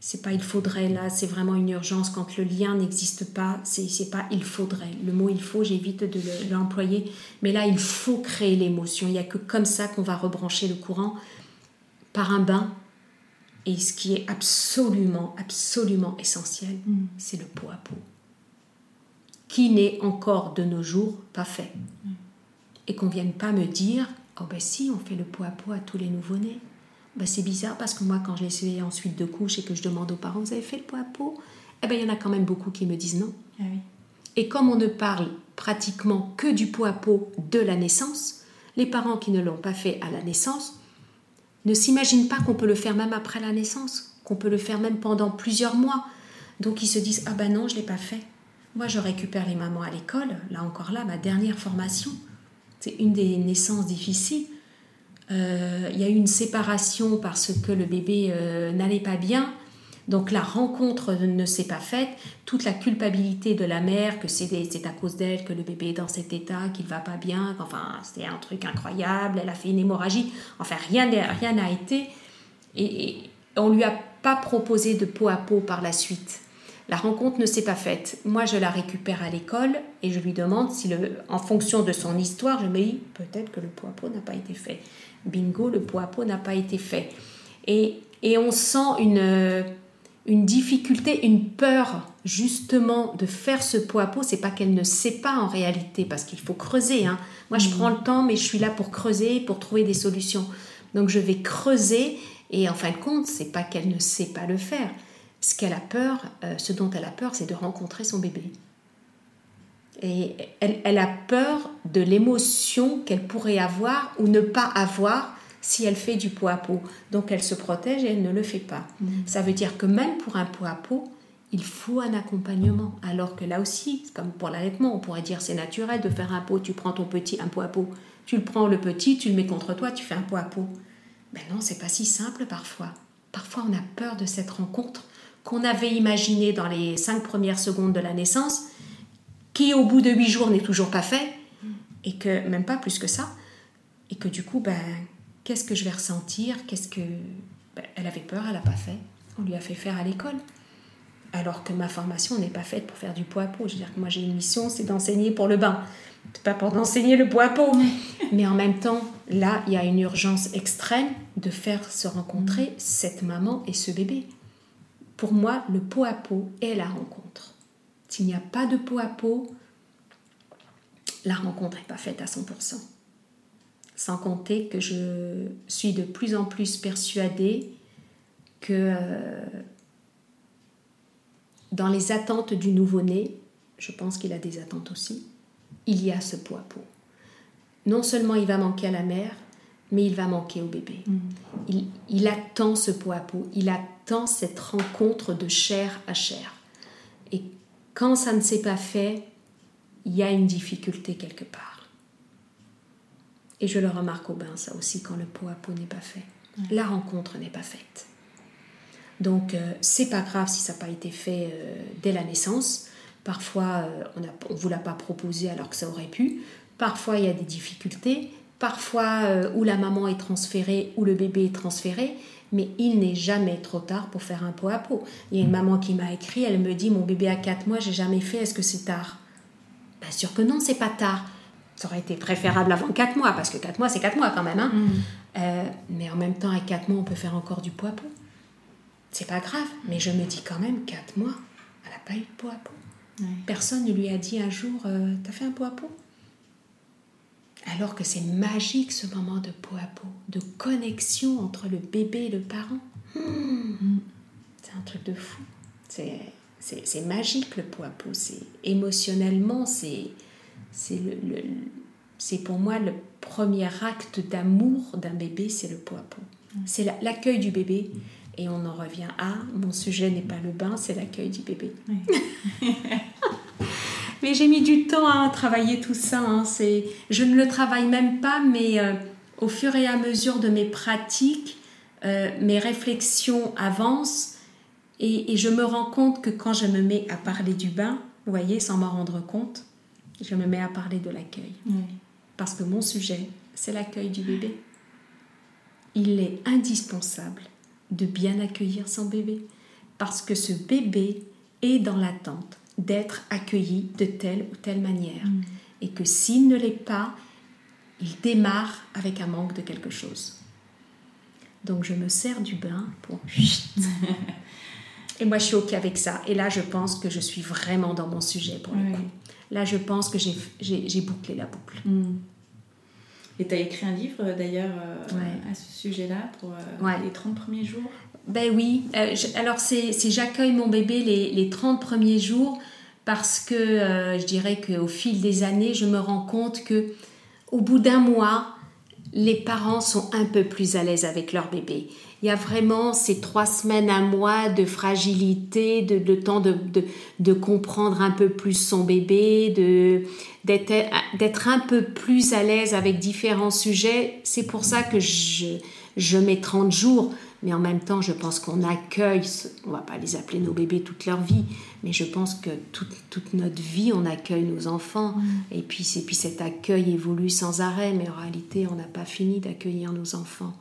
C'est pas il faudrait là, c'est vraiment une urgence quand le lien n'existe pas. C'est pas il faudrait. Le mot il faut, j'évite de l'employer. Mais là, il faut créer l'émotion. Il n'y a que comme ça qu'on va rebrancher le courant par un bain. Et ce qui est absolument, absolument essentiel, mm. c'est le pot à pot. Qui n'est encore de nos jours pas fait. Mm et qu'on vienne pas me dire oh ben si on fait le pot à pot à tous les nouveau-nés ben c'est bizarre parce que moi quand j'ai essayé ensuite de couche et que je demande aux parents vous avez fait le pot à pot? Eh ben il y en a quand même beaucoup qui me disent non. Ah et comme on ne parle pratiquement que du pot à pot de la naissance les parents qui ne l'ont pas fait à la naissance ne s'imaginent pas qu'on peut le faire même après la naissance qu'on peut le faire même pendant plusieurs mois. Donc ils se disent ah ben non je l'ai pas fait. Moi je récupère les mamans à l'école là encore là ma dernière formation c'est une des naissances difficiles. Euh, il y a eu une séparation parce que le bébé euh, n'allait pas bien. Donc la rencontre ne s'est pas faite. Toute la culpabilité de la mère, que c'est à cause d'elle que le bébé est dans cet état, qu'il va pas bien, enfin c'était un truc incroyable, elle a fait une hémorragie. Enfin rien n'a été. Et, et on lui a pas proposé de peau à peau par la suite. La rencontre ne s'est pas faite. Moi, je la récupère à l'école et je lui demande si, le, en fonction de son histoire, je me dis peut-être que le pot à pot n'a pas été fait. Bingo, le pot à pot n'a pas été fait. Et, et on sent une, une difficulté, une peur justement de faire ce pot à pot. C'est pas qu'elle ne sait pas en réalité, parce qu'il faut creuser. Hein. Moi, je mmh. prends le temps, mais je suis là pour creuser, pour trouver des solutions. Donc, je vais creuser et en fin de compte, c'est pas qu'elle ne sait pas le faire ce qu'elle a peur, euh, ce dont elle a peur, c'est de rencontrer son bébé. Et elle, a peur de l'émotion qu'elle pourrait avoir ou ne pas avoir si elle fait du pot à pot. Donc elle se protège et elle ne le fait pas. Mm. Ça veut dire que même pour un pot à pot, il faut un accompagnement. Alors que là aussi, comme pour l'allaitement, on pourrait dire c'est naturel de faire un pot. Tu prends ton petit, un pot à pot. Tu le prends le petit, tu le mets contre toi, tu fais un pot à pot. Ben non, c'est pas si simple parfois. Parfois on a peur de cette rencontre qu'on avait imaginé dans les cinq premières secondes de la naissance, qui au bout de huit jours n'est toujours pas fait, et que même pas plus que ça, et que du coup, ben, qu'est-ce que je vais ressentir? Qu'est-ce que ben, elle avait peur, elle n'a pas fait. On lui a fait faire à l'école. Alors que ma formation n'est pas faite pour faire du poids à peau. Je veux dire que moi j'ai une mission, c'est d'enseigner pour le bain. C'est pas pour enseigner le poids à peau. <laughs> Mais en même temps, là, il y a une urgence extrême de faire se rencontrer cette maman et ce bébé. Pour moi, le pot à peau est la rencontre. S'il n'y a pas de pot à peau, la rencontre n'est pas faite à 100%. Sans compter que je suis de plus en plus persuadée que euh, dans les attentes du nouveau-né, je pense qu'il a des attentes aussi, il y a ce pot à peau. Non seulement il va manquer à la mère, mais il va manquer au bébé. Mm. Il, il, attend ce pot à peau, il attend cette rencontre de chair à chair. Et quand ça ne s'est pas fait, il y a une difficulté quelque part. Et je le remarque au bain, ça aussi, quand le pot à peau n'est pas fait. La rencontre n'est pas faite. Donc, euh, c'est pas grave si ça n'a pas été fait euh, dès la naissance. Parfois, euh, on ne vous l'a pas proposé alors que ça aurait pu. Parfois, il y a des difficultés. Parfois, où la maman est transférée, ou le bébé est transféré. Mais il n'est jamais trop tard pour faire un pot à pot. Il y a une maman qui m'a écrit, elle me dit Mon bébé a 4 mois, j'ai jamais fait, est-ce que c'est tard? Bien sûr que non, c'est pas tard. Ça aurait été préférable avant 4 mois, parce que 4 mois, c'est 4 mois quand même. Hein. Mm. mais en même temps, à 4 mois, on peut faire encore du pot à pot c'est pas grave, mais je me dis quand même, 4 mois, elle n'a pas eu de peau à peau. Personne ne lui a dit un jour, euh, t'as fait un pot à peau Alors que c'est magique ce moment de peau à peau, de connexion entre le bébé et le parent. Hmm. C'est un truc de fou. C'est magique le pot à peau. Émotionnellement, c'est le, c'est pour moi le premier acte d'amour d'un bébé, c'est le pot à peau. C'est l'accueil du bébé. Et on en revient à mon sujet n'est pas le bain, c'est l'accueil du bébé. <laughs> mais j'ai mis du temps à travailler tout ça. Hein. C'est, je ne le travaille même pas, mais euh, au fur et à mesure de mes pratiques, euh, mes réflexions avancent et, je me rends compte que quand je me mets à parler du bain, vous voyez, sans m'en rendre compte, je me mets à parler de l'accueil. Parce que mon sujet, c'est l'accueil du bébé. Il est indispensable de bien accueillir son bébé, parce que ce bébé est dans l'attente d'être accueilli de telle ou telle manière, mm. et que s'il ne l'est pas, il démarre avec un manque de quelque chose. Donc je me sers du bain pour... <laughs> et moi je suis OK avec ça. Et là je pense que je suis vraiment dans mon sujet pour le coup. Là je pense que j'ai bouclé la boucle. Mm. Et tu as écrit un livre d'ailleurs euh, à ce sujet-là pour euh, les 30 premiers jours? Ben oui. Euh, alors c'est J'accueille mon bébé les, les, 30 premiers jours parce que je dirais qu'au fil des années, je me rends compte que au bout d'un mois, les parents sont un peu plus à l'aise avec leur bébé. Il y a vraiment ces trois semaines, un mois de fragilité, de, temps de, de, comprendre un peu plus son bébé, d'être un peu plus à l'aise avec différents sujets. C'est pour ça que je, je mets 30 jours. Mais en même temps, je pense qu'on accueille, on va pas les appeler nos bébés toute leur vie, mais je pense que toute, toute notre vie, on accueille nos enfants. Mm. Et, puis, et puis cet accueil évolue sans arrêt, mais en réalité, on n'a pas fini d'accueillir nos enfants.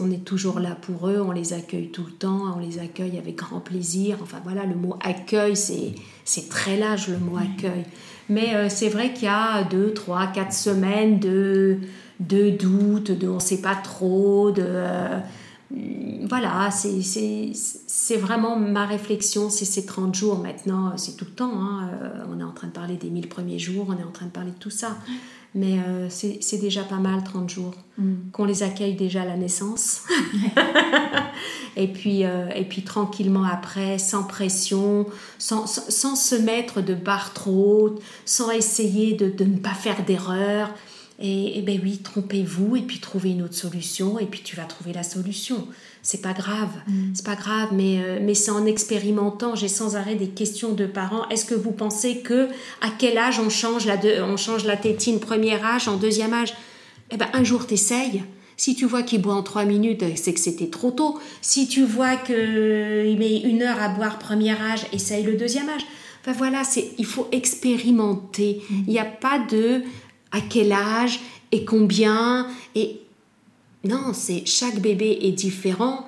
On est toujours là pour eux, on les accueille tout le temps, on les accueille avec grand plaisir. Enfin voilà, le mot accueil, c'est très large le mot accueil. Mais euh, c'est vrai qu'il y a deux, trois, quatre semaines de, de doute, de on ne sait pas trop, de... Euh, voilà, c'est vraiment ma réflexion, c'est ces 30 jours maintenant, c'est tout le temps. Hein, euh, on est en train de parler des 1000 premiers jours, on est en train de parler de tout ça. Mais c'est déjà pas mal 30 jours. Mm. Qu'on les accueille déjà à la naissance. <laughs> et, puis, et puis tranquillement après, sans pression, sans, sans, se mettre de barre trop haute, sans essayer de, de ne pas faire d'erreur. Et, ben oui, trompez-vous et puis trouvez une autre solution et puis tu vas trouver la solution. C'est pas grave, mm. c'est pas grave, mais, euh, mais c'est en expérimentant. J'ai sans arrêt des questions de parents. Est-ce que vous pensez que à quel âge on change la, on change la tétine premier âge, en deuxième âge? Eh ben un jour t'essayes. Si tu vois qu'il boit en trois minutes, c'est que c'était trop tôt. Si tu vois qu'il met une heure à boire premier âge, essaye le deuxième âge. Enfin voilà, c'est, il faut expérimenter. Mm. Il n'y a pas de à quel âge et combien. Et non, c'est chaque bébé est différent.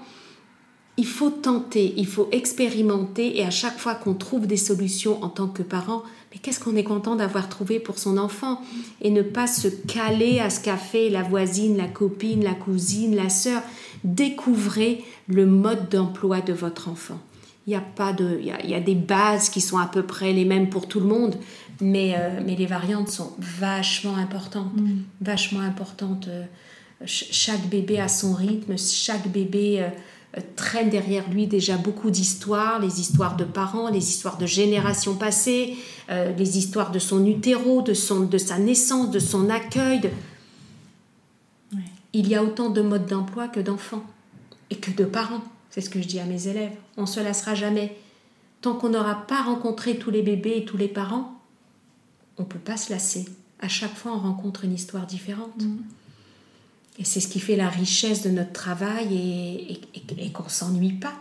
Il faut tenter, il faut expérimenter et à chaque fois qu'on trouve des solutions en tant que parent, mais qu'est-ce qu'on est content d'avoir trouvé pour son enfant et ne pas se caler à ce qu'a fait la voisine, la copine, la cousine, la sœur. Découvrez le mode d'emploi de votre enfant. Il y a pas de, il y a, des bases qui sont à peu près les mêmes pour tout le monde, mais, euh, mais les variantes sont vachement importantes, mm. vachement importantes. Euh, chaque bébé a son rythme, chaque bébé euh, traîne derrière lui déjà beaucoup d'histoires, les histoires de parents, les histoires de générations passées, euh, les histoires de son utéro, de, son, de sa naissance, de son accueil. Il y a autant de modes d'emploi que d'enfants et que de parents. C'est ce que je dis à mes élèves. On ne se lassera jamais. Tant qu'on n'aura pas rencontré tous les bébés et tous les parents, on ne peut pas se lasser. À chaque fois, on rencontre une histoire différente. Mmh. Et c'est ce qui fait la richesse de notre travail et, qu'on ne s'ennuie pas.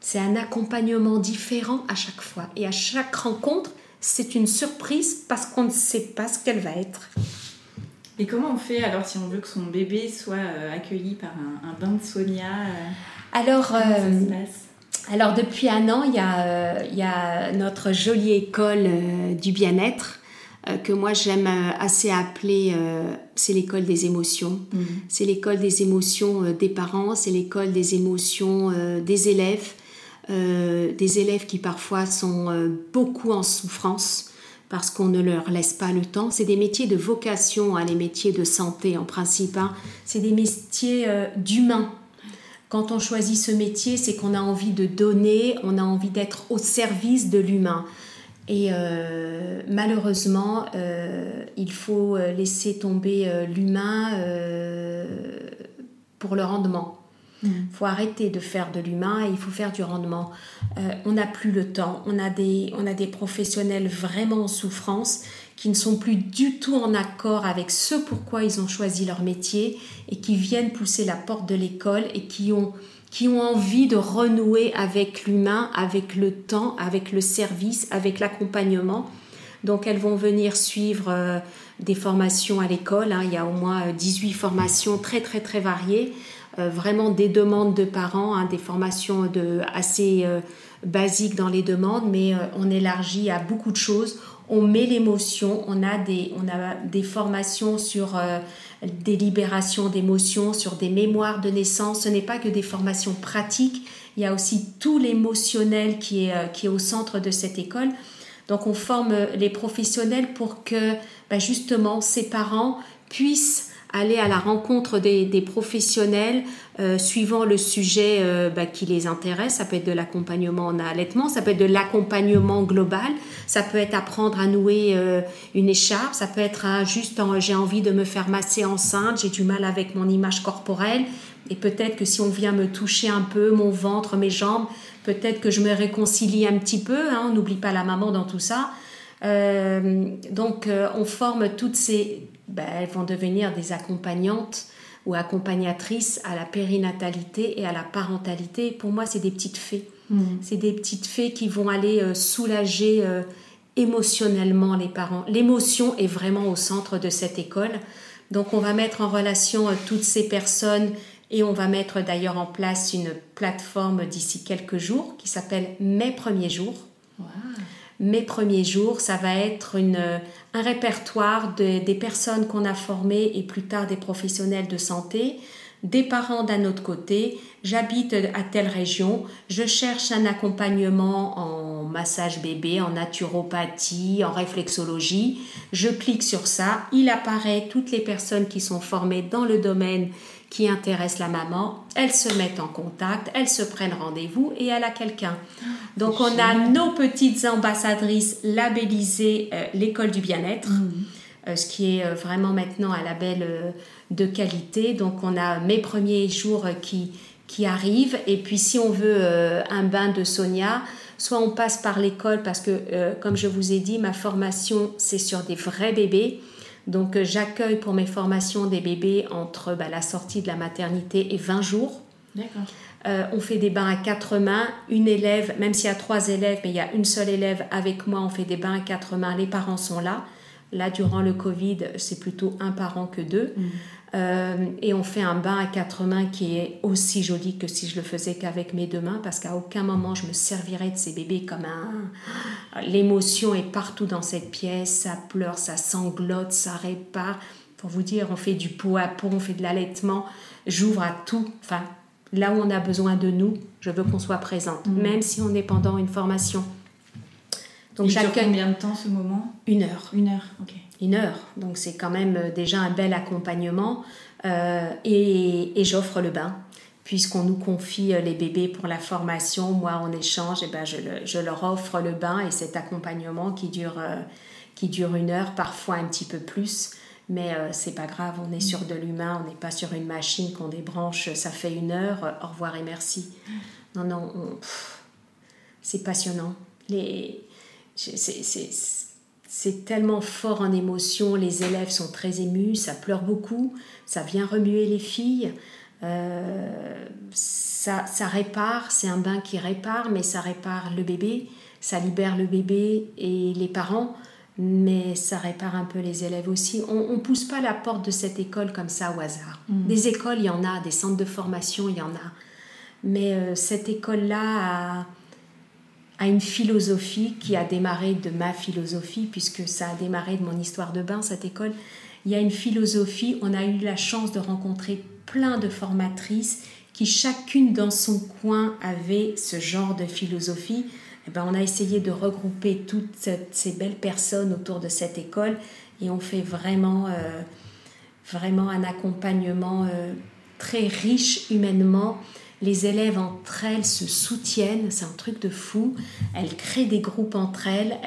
C'est un accompagnement différent à chaque fois. Et à chaque rencontre, c'est une surprise parce qu'on ne sait pas ce qu'elle va être. Et comment on fait alors si on veut que son bébé soit euh, accueilli par un, bain de Sonia euh, Alors, euh, alors depuis un an, il y a, il y a notre jolie école du bien-être euh, que moi j'aime euh, assez appeler, euh, c'est l'école des émotions. Mhm. C'est l'école des émotions des parents, c'est l'école des émotions des élèves, des élèves qui parfois sont beaucoup en souffrance parce qu'on ne leur laisse pas le temps. C'est des métiers de vocation, hein, les métiers de santé en principe. Hein. C'est des métiers d'humain. Quand on choisit ce métier, c'est qu'on a envie de donner, on a envie d'être au service de l'humain. Et euh, malheureusement, euh, il faut euh, laisser tomber l'humain pour le rendement. Il mm. faut arrêter de faire de l'humain et il faut faire du rendement. on n'a plus le temps. On a, des, on a des professionnels vraiment en souffrance qui ne sont plus du tout en accord avec ce pourquoi ils ont choisi leur métier et qui viennent pousser la porte de l'école et qui ont qui ont envie de renouer avec l'humain, avec le temps, avec le service, avec l'accompagnement. Donc elles vont venir suivre euh, des formations à l'école. Hein. Il y a au moins 18 euh, formations très très très variées. Euh, vraiment des demandes de parents, hein, des formations de, assez basiques dans les demandes, mais on élargit à beaucoup de choses. On met l'émotion, on, a des, on a des formations sur des libérations d'émotions, sur des mémoires de naissance. Ce n'est pas que des formations pratiques, il y a aussi tout l'émotionnel qui est, euh, qui est au centre de cette école. Donc on forme les professionnels pour que bah, justement ces parents puissent aller à la rencontre des, professionnels euh, suivant le sujet euh, bah, qui les intéresse. Ça peut être de l'accompagnement en allaitement, ça peut être de l'accompagnement global, ça peut être apprendre à nouer euh, une écharpe, ça peut être juste j'ai envie de me faire masser enceinte, j'ai du mal avec mon image corporelle. Et peut-être que si on vient me toucher un peu, mon ventre, mes jambes, peut-être que je me réconcilie un petit peu. Hein, on n'oublie pas la maman dans tout ça. donc on forme toutes ces, ben, elles vont devenir des accompagnantes ou accompagnatrices à la périnatalité et à la parentalité. Pour moi, c'est des petites fées. Mm. C'est des petites fées qui vont aller euh, soulager euh, émotionnellement les parents. L'émotion est vraiment au centre de cette école. Donc on va mettre en relation euh, toutes ces personnes et on va mettre d'ailleurs en place une plateforme d'ici quelques jours qui s'appelle Mes premiers jours. Mes premiers jours, ça va être un répertoire de, des personnes qu'on a formées et plus tard des professionnels de santé, des parents d'un autre côté, j'habite à telle région, je cherche un accompagnement en massage bébé, en naturopathie, en réflexologie, je clique sur ça, il apparaît toutes les personnes qui sont formées dans le domaine qui intéresse la maman, elles se mettent en contact, elles se prennent rendez-vous et elle a quelqu'un. Donc on a nos petites ambassadrices labellisées euh, l'école du bien-être, mmh. euh, ce qui est euh, vraiment maintenant un label de qualité. Donc on a mes premiers jours qui, qui arrivent et puis si on veut un bain de Sonia, soit on passe par l'école parce que comme je vous ai dit, ma formation c'est sur des vrais bébés. Donc j'accueille pour mes formations des bébés entre bah, la sortie de la maternité et 20 jours. D'accord. on fait des bains à quatre mains. Une élève, même s'il y a trois élèves, mais il y a une seule élève avec moi, on fait des bains à quatre mains. Les parents sont là. Là, durant le Covid, c'est plutôt un parent que deux. Mm. Euh, et on fait un bain à quatre mains qui est aussi joli que si je le faisais qu'avec mes deux mains, parce qu'à aucun moment je me servirais de ces bébés comme un... L'émotion est partout dans cette pièce, ça pleure, ça sanglote, ça répare. Pour vous dire, on fait du pot à pot, on fait de l'allaitement. J'ouvre à tout. Enfin, là où on a besoin de nous, je veux qu'on soit présente, mm. même si on est pendant une formation. Donc, Il combien de temps ce moment? Une heure. Une heure, ok une heure. Donc c'est quand même euh, déjà un bel accompagnement. Euh, et, j'offre le bain. Puisqu'on nous confie euh, les bébés pour la formation, moi en échange, et eh ben, je, leur offre le bain et cet accompagnement qui dure, qui dure une heure, parfois un petit peu plus. Mais c'est pas grave, on est sur de l'humain, on n'est pas sur une machine qu'on débranche, ça fait une heure, au revoir et merci. Non, non, c'est passionnant. Les, c'est, tellement fort en émotion, les élèves sont très émus, ça pleure beaucoup, ça vient remuer les filles, euh, ça, ça répare, c'est un bain qui répare, mais ça répare le bébé, ça libère le bébé et les parents, mais ça répare un peu les élèves aussi. On ne pousse pas la porte de cette école comme ça au hasard. Mm. Des écoles, il y en a, des centres de formation, il y en a. Mais euh, cette école-là a à une philosophie qui a démarré de ma philosophie, puisque ça a démarré de mon histoire de bain, cette école. Il y a une philosophie, on a eu la chance de rencontrer plein de formatrices qui chacune dans son coin avait ce genre de philosophie. Eh ben, on a essayé de regrouper toutes ces belles personnes autour de cette école et on fait vraiment, euh, vraiment un accompagnement euh, très riche humainement les élèves entre elles se soutiennent, c'est un truc de fou. Elles créent des groupes entre elles.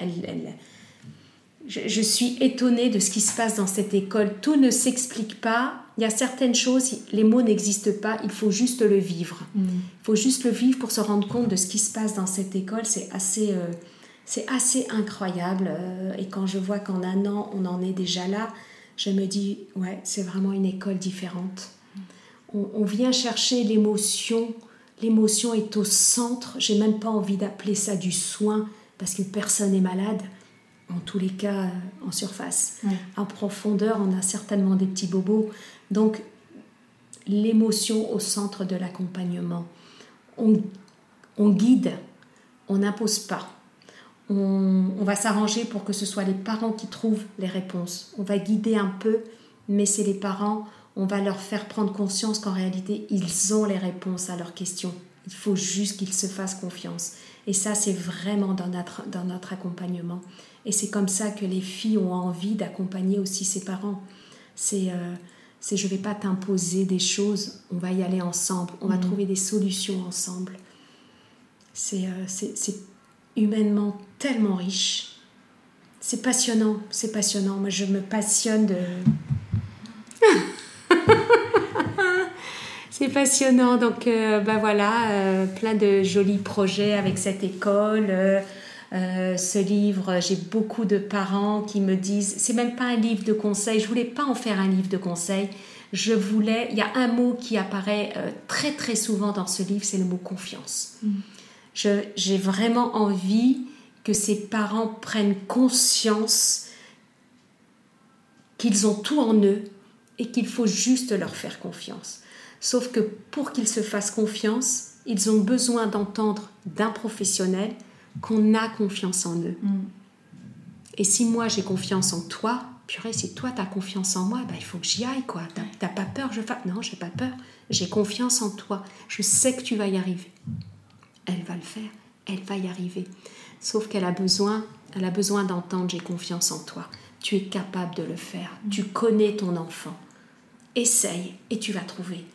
Je, suis étonnée de ce qui se passe dans cette école. Tout ne s'explique pas. Il y a certaines choses, les mots n'existent pas, il faut juste le vivre. Mm. Il faut juste le vivre pour se rendre compte de ce qui se passe dans cette école. C'est assez, euh, c'est assez incroyable. Euh, et quand je vois qu'en un an, on en est déjà là, je me dis, ouais, c'est vraiment une école différente on, vient chercher l'émotion. L'émotion est au centre. J'ai même pas envie d'appeler ça du soin parce que personne n'est malade. En tous les cas, euh, en surface. En profondeur, on a certainement des petits bobos. Donc, l'émotion au centre de l'accompagnement. On, guide, on n'impose pas. On, on va s'arranger pour que ce soit les parents qui trouvent les réponses. On va guider un peu, mais c'est les parents on va leur faire prendre conscience qu'en réalité, ils ont les réponses à leurs questions. Il faut juste qu'ils se fassent confiance. Et ça, c'est vraiment dans notre, dans notre accompagnement. Et c'est comme ça que les filles ont envie d'accompagner aussi ses parents. C'est, euh, c'est je ne vais pas t'imposer des choses, on va y aller ensemble, on va mmh. trouver des solutions ensemble. C'est, euh, c'est humainement tellement riche. C'est passionnant, c'est passionnant. Moi, je me passionne de... <laughs> C'est passionnant. Donc, euh, ben voilà, euh, plein de jolis projets avec cette école. Euh, ce livre, j'ai beaucoup de parents qui me disent, c'est même pas un livre de conseils. Je voulais pas en faire un livre de conseils. Je voulais, il y a un mot qui apparaît très très souvent dans ce livre, c'est le mot confiance. Mm. J'ai vraiment envie que ces parents prennent conscience qu'ils ont tout en eux et qu'il faut juste leur faire confiance. Sauf que pour qu'ils se fassent confiance, ils ont besoin d'entendre d'un professionnel qu'on a confiance en eux. Mm. Et si moi j'ai confiance en toi, purée, si toi tu as confiance en moi, bah, il faut que j'y aille, quoi. T'as pas peur, je. Non, j'ai pas peur. J'ai confiance en toi. Je sais que tu vas y arriver. Elle va le faire. Elle va y arriver. Sauf qu'elle a besoin, elle a besoin d'entendre j'ai confiance en toi. Tu es capable de le faire. Tu connais ton enfant. Essaye et tu vas trouver.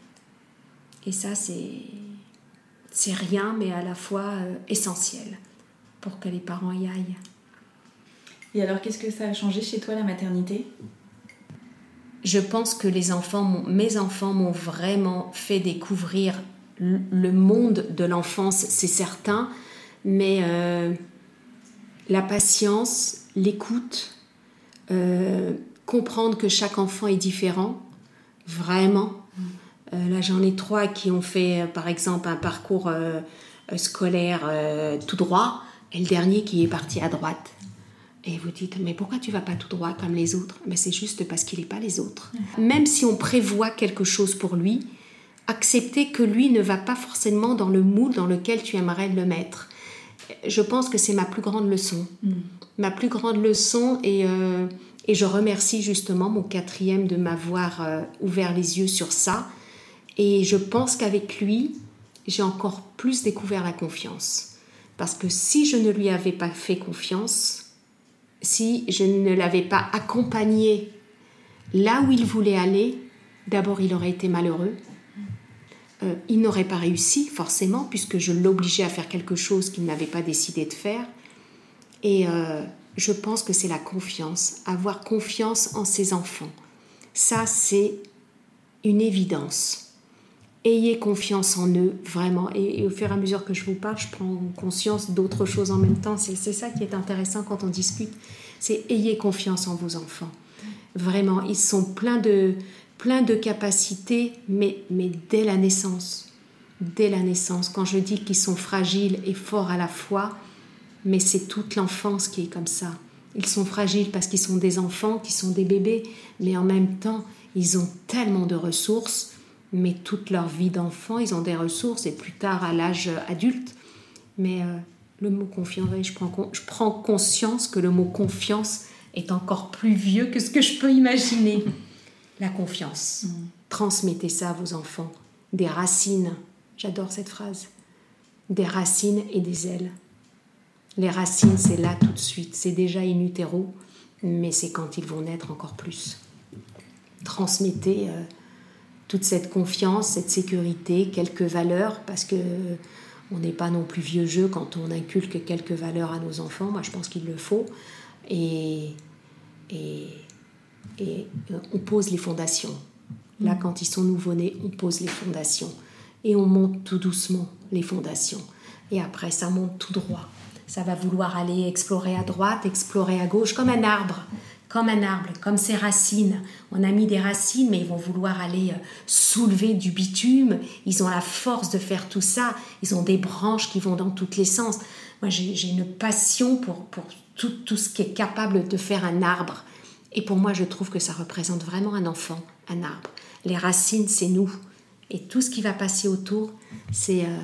Et ça, c'est, rien, mais à la fois euh, essentiel pour que les parents y aillent. Et alors, qu'est-ce que ça a changé chez toi, la maternité? Je pense que les enfants, mes enfants m'ont vraiment fait découvrir le monde de l'enfance, c'est certain, mais euh, la patience, l'écoute, euh, comprendre que chaque enfant est différent, vraiment. Euh, là, j'en ai trois qui ont fait, euh, par exemple, un parcours euh, scolaire tout droit, et le dernier qui est parti à droite. Et vous dites, mais pourquoi tu vas pas tout droit comme les autres? Mais c'est juste parce qu'il n'est pas les autres. Même si on prévoit quelque chose pour lui, accepter que lui ne va pas forcément dans le moule dans lequel tu aimerais le mettre. Je pense que c'est ma plus grande leçon. Mm. Ma plus grande leçon, et, euh, et je remercie justement mon quatrième de m'avoir euh, ouvert les yeux sur ça. Et je pense qu'avec lui, j'ai encore plus découvert la confiance. Parce que si je ne lui avais pas fait confiance, si je ne l'avais pas accompagné là où il voulait aller, d'abord il aurait été malheureux. Euh, il n'aurait pas réussi forcément puisque je l'obligeais à faire quelque chose qu'il n'avait pas décidé de faire. Et euh, je pense que c'est la confiance, avoir confiance en ses enfants. Ça, c'est une évidence. Ayez confiance en eux, vraiment. Et, au fur et à mesure que je vous parle, je prends conscience d'autres choses en même temps. C'est ça qui est intéressant quand on discute. C'est ayez confiance en vos enfants. Vraiment, ils sont pleins de, de capacités, mais, mais dès la naissance. Dès la naissance. Quand je dis qu'ils sont fragiles et forts à la fois, mais c'est toute l'enfance qui est comme ça. Ils sont fragiles parce qu'ils sont des enfants, qui sont des bébés, mais en même temps, ils ont tellement de ressources, mais toute leur vie d'enfant, ils ont des ressources, et plus tard à l'âge adulte. Mais euh, le mot confiance, je prends, con- je prends conscience que le mot confiance est encore plus vieux que ce que je peux imaginer. La confiance. Transmettez ça à vos enfants. Des racines. J'adore cette phrase. Des racines et des ailes. Les racines, c'est là tout de suite. C'est déjà in utero, mais c'est quand ils vont naître encore plus. Transmettez euh, toute cette confiance, cette sécurité, quelques valeurs, parce que on n'est pas non plus vieux jeu quand on inculque quelques valeurs à nos enfants. Moi, je pense qu'il le faut. Et, et, et euh, on pose les fondations. Là, quand ils sont nouveau-nés, on pose les fondations. Et on monte tout doucement les fondations. Et après, ça monte tout droit. Ça va vouloir aller explorer à droite, explorer à gauche, comme un arbre. Comme un arbre, comme ses racines. On a mis des racines, mais ils vont vouloir aller euh, soulever du bitume. Ils ont la force de faire tout ça. Ils ont des branches qui vont dans tous les sens. Moi, j'ai une passion pour, pour tout, tout ce qui est capable de faire un arbre. Et pour moi, je trouve que ça représente vraiment un enfant, un arbre. Les racines, c'est nous. Et tout ce qui va passer autour, c'est euh,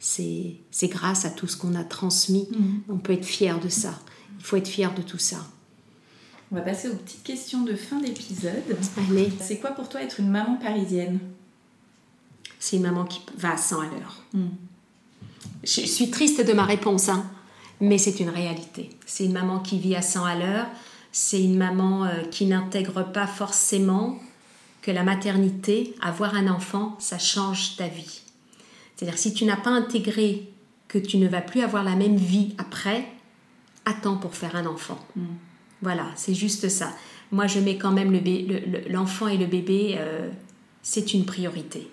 c'est grâce à tout ce qu'on a transmis. On peut être fier de ça. Il faut être fier de tout ça. On va passer aux petites questions de fin d'épisode. Allez, C'est quoi pour toi être une maman parisienne? C'est une maman qui va à 100 à l'heure. Mm. Je suis triste de ma réponse, hein, mais c'est une réalité. C'est une maman qui vit à 100 à l'heure. C'est une maman euh, qui n'intègre pas forcément que la maternité, avoir un enfant, ça change ta vie. C'est-à-dire si tu n'as pas intégré que tu ne vas plus avoir la même vie après, attends pour faire un enfant. Voilà, c'est juste ça. Moi, je mets quand même le bé- le- le- l'enfant et le bébé, euh, c'est une priorité.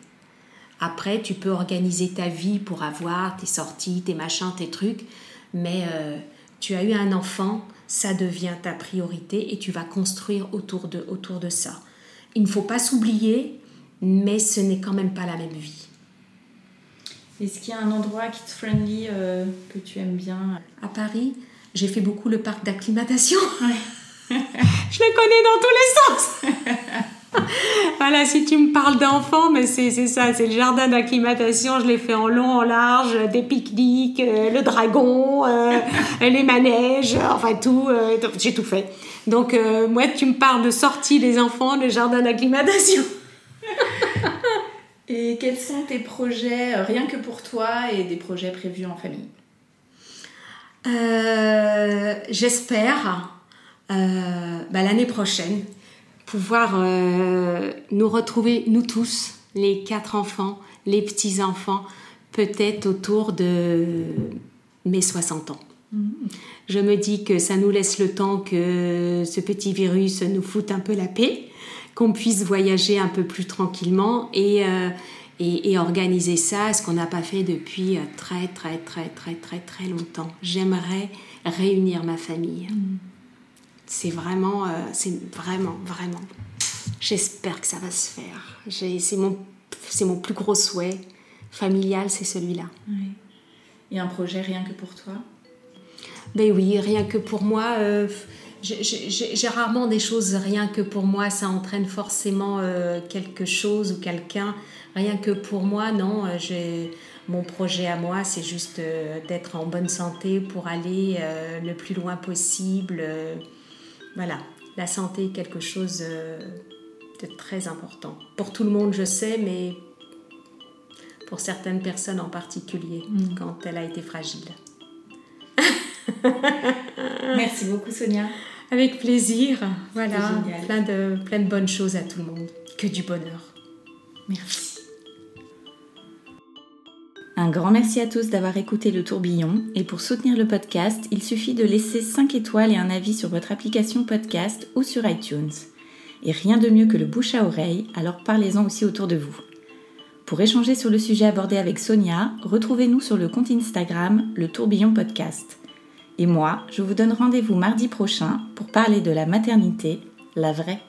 Après, tu peux organiser ta vie pour avoir tes sorties, tes machins, tes trucs, mais euh, tu as eu un enfant, ça devient ta priorité et tu vas construire autour de, autour de ça. Il ne faut pas s'oublier, mais ce n'est quand même pas la même vie. Est-ce qu'il y a un endroit kids-friendly euh, que tu aimes bien? À Paris, j'ai fait beaucoup le parc d'acclimatation. <laughs> Ouais. Je le connais dans tous les sens. <laughs> voilà, si tu me parles d'enfants, mais c'est ça, c'est le jardin d'acclimatation. Je l'ai fait en long, en large, des pique-niques, euh, le dragon, euh, les manèges, enfin tout. euh, j'ai tout fait. Donc, moi, tu me parles de sortie des enfants, le jardin d'acclimatation. <laughs> Et quels sont tes projets, rien que pour toi, et des projets prévus en famille? Euh, J'espère euh, bah, l'année prochaine pouvoir euh, nous retrouver, nous tous, les quatre enfants, les petits-enfants, peut-être autour de mes 60 ans. Je me dis que ça nous laisse le temps que ce petit virus nous foute un peu la paix, qu'on puisse voyager un peu plus tranquillement et, euh, et, et organiser ça, ce qu'on n'a pas fait depuis euh, très très très très très très longtemps. J'aimerais réunir ma famille. c'est vraiment, c'est vraiment, vraiment. J'espère que ça va se faire. C'est mon, c'est mon plus gros souhait familial, c'est celui-là. Oui. Et un projet rien que pour toi? Ben oui, rien que pour moi. Euh, j'ai rarement des choses rien que pour moi, ça entraîne forcément euh, quelque chose ou quelqu'un. Rien que pour moi, non. Euh, j'ai mon projet à moi, c'est juste d'être en bonne santé pour aller le plus loin possible. voilà, la santé est quelque chose de très important. Pour tout le monde, je sais, mais pour certaines personnes en particulier, mm. quand elle a été fragile. Merci beaucoup Sonia. Avec plaisir. Voilà, plein de, plein de bonnes choses à tout le monde. Que du bonheur. Merci. Un grand merci à tous d'avoir écouté le tourbillon et pour soutenir le podcast, il suffit de laisser 5 étoiles et un avis sur votre application podcast ou sur iTunes. Et rien de mieux que le bouche à oreille, alors parlez-en aussi autour de vous. Pour échanger sur le sujet abordé avec Sonia, retrouvez-nous sur le compte Instagram Le Tourbillon Podcast. Et moi, je vous donne rendez-vous mardi prochain pour parler de la maternité, la vraie.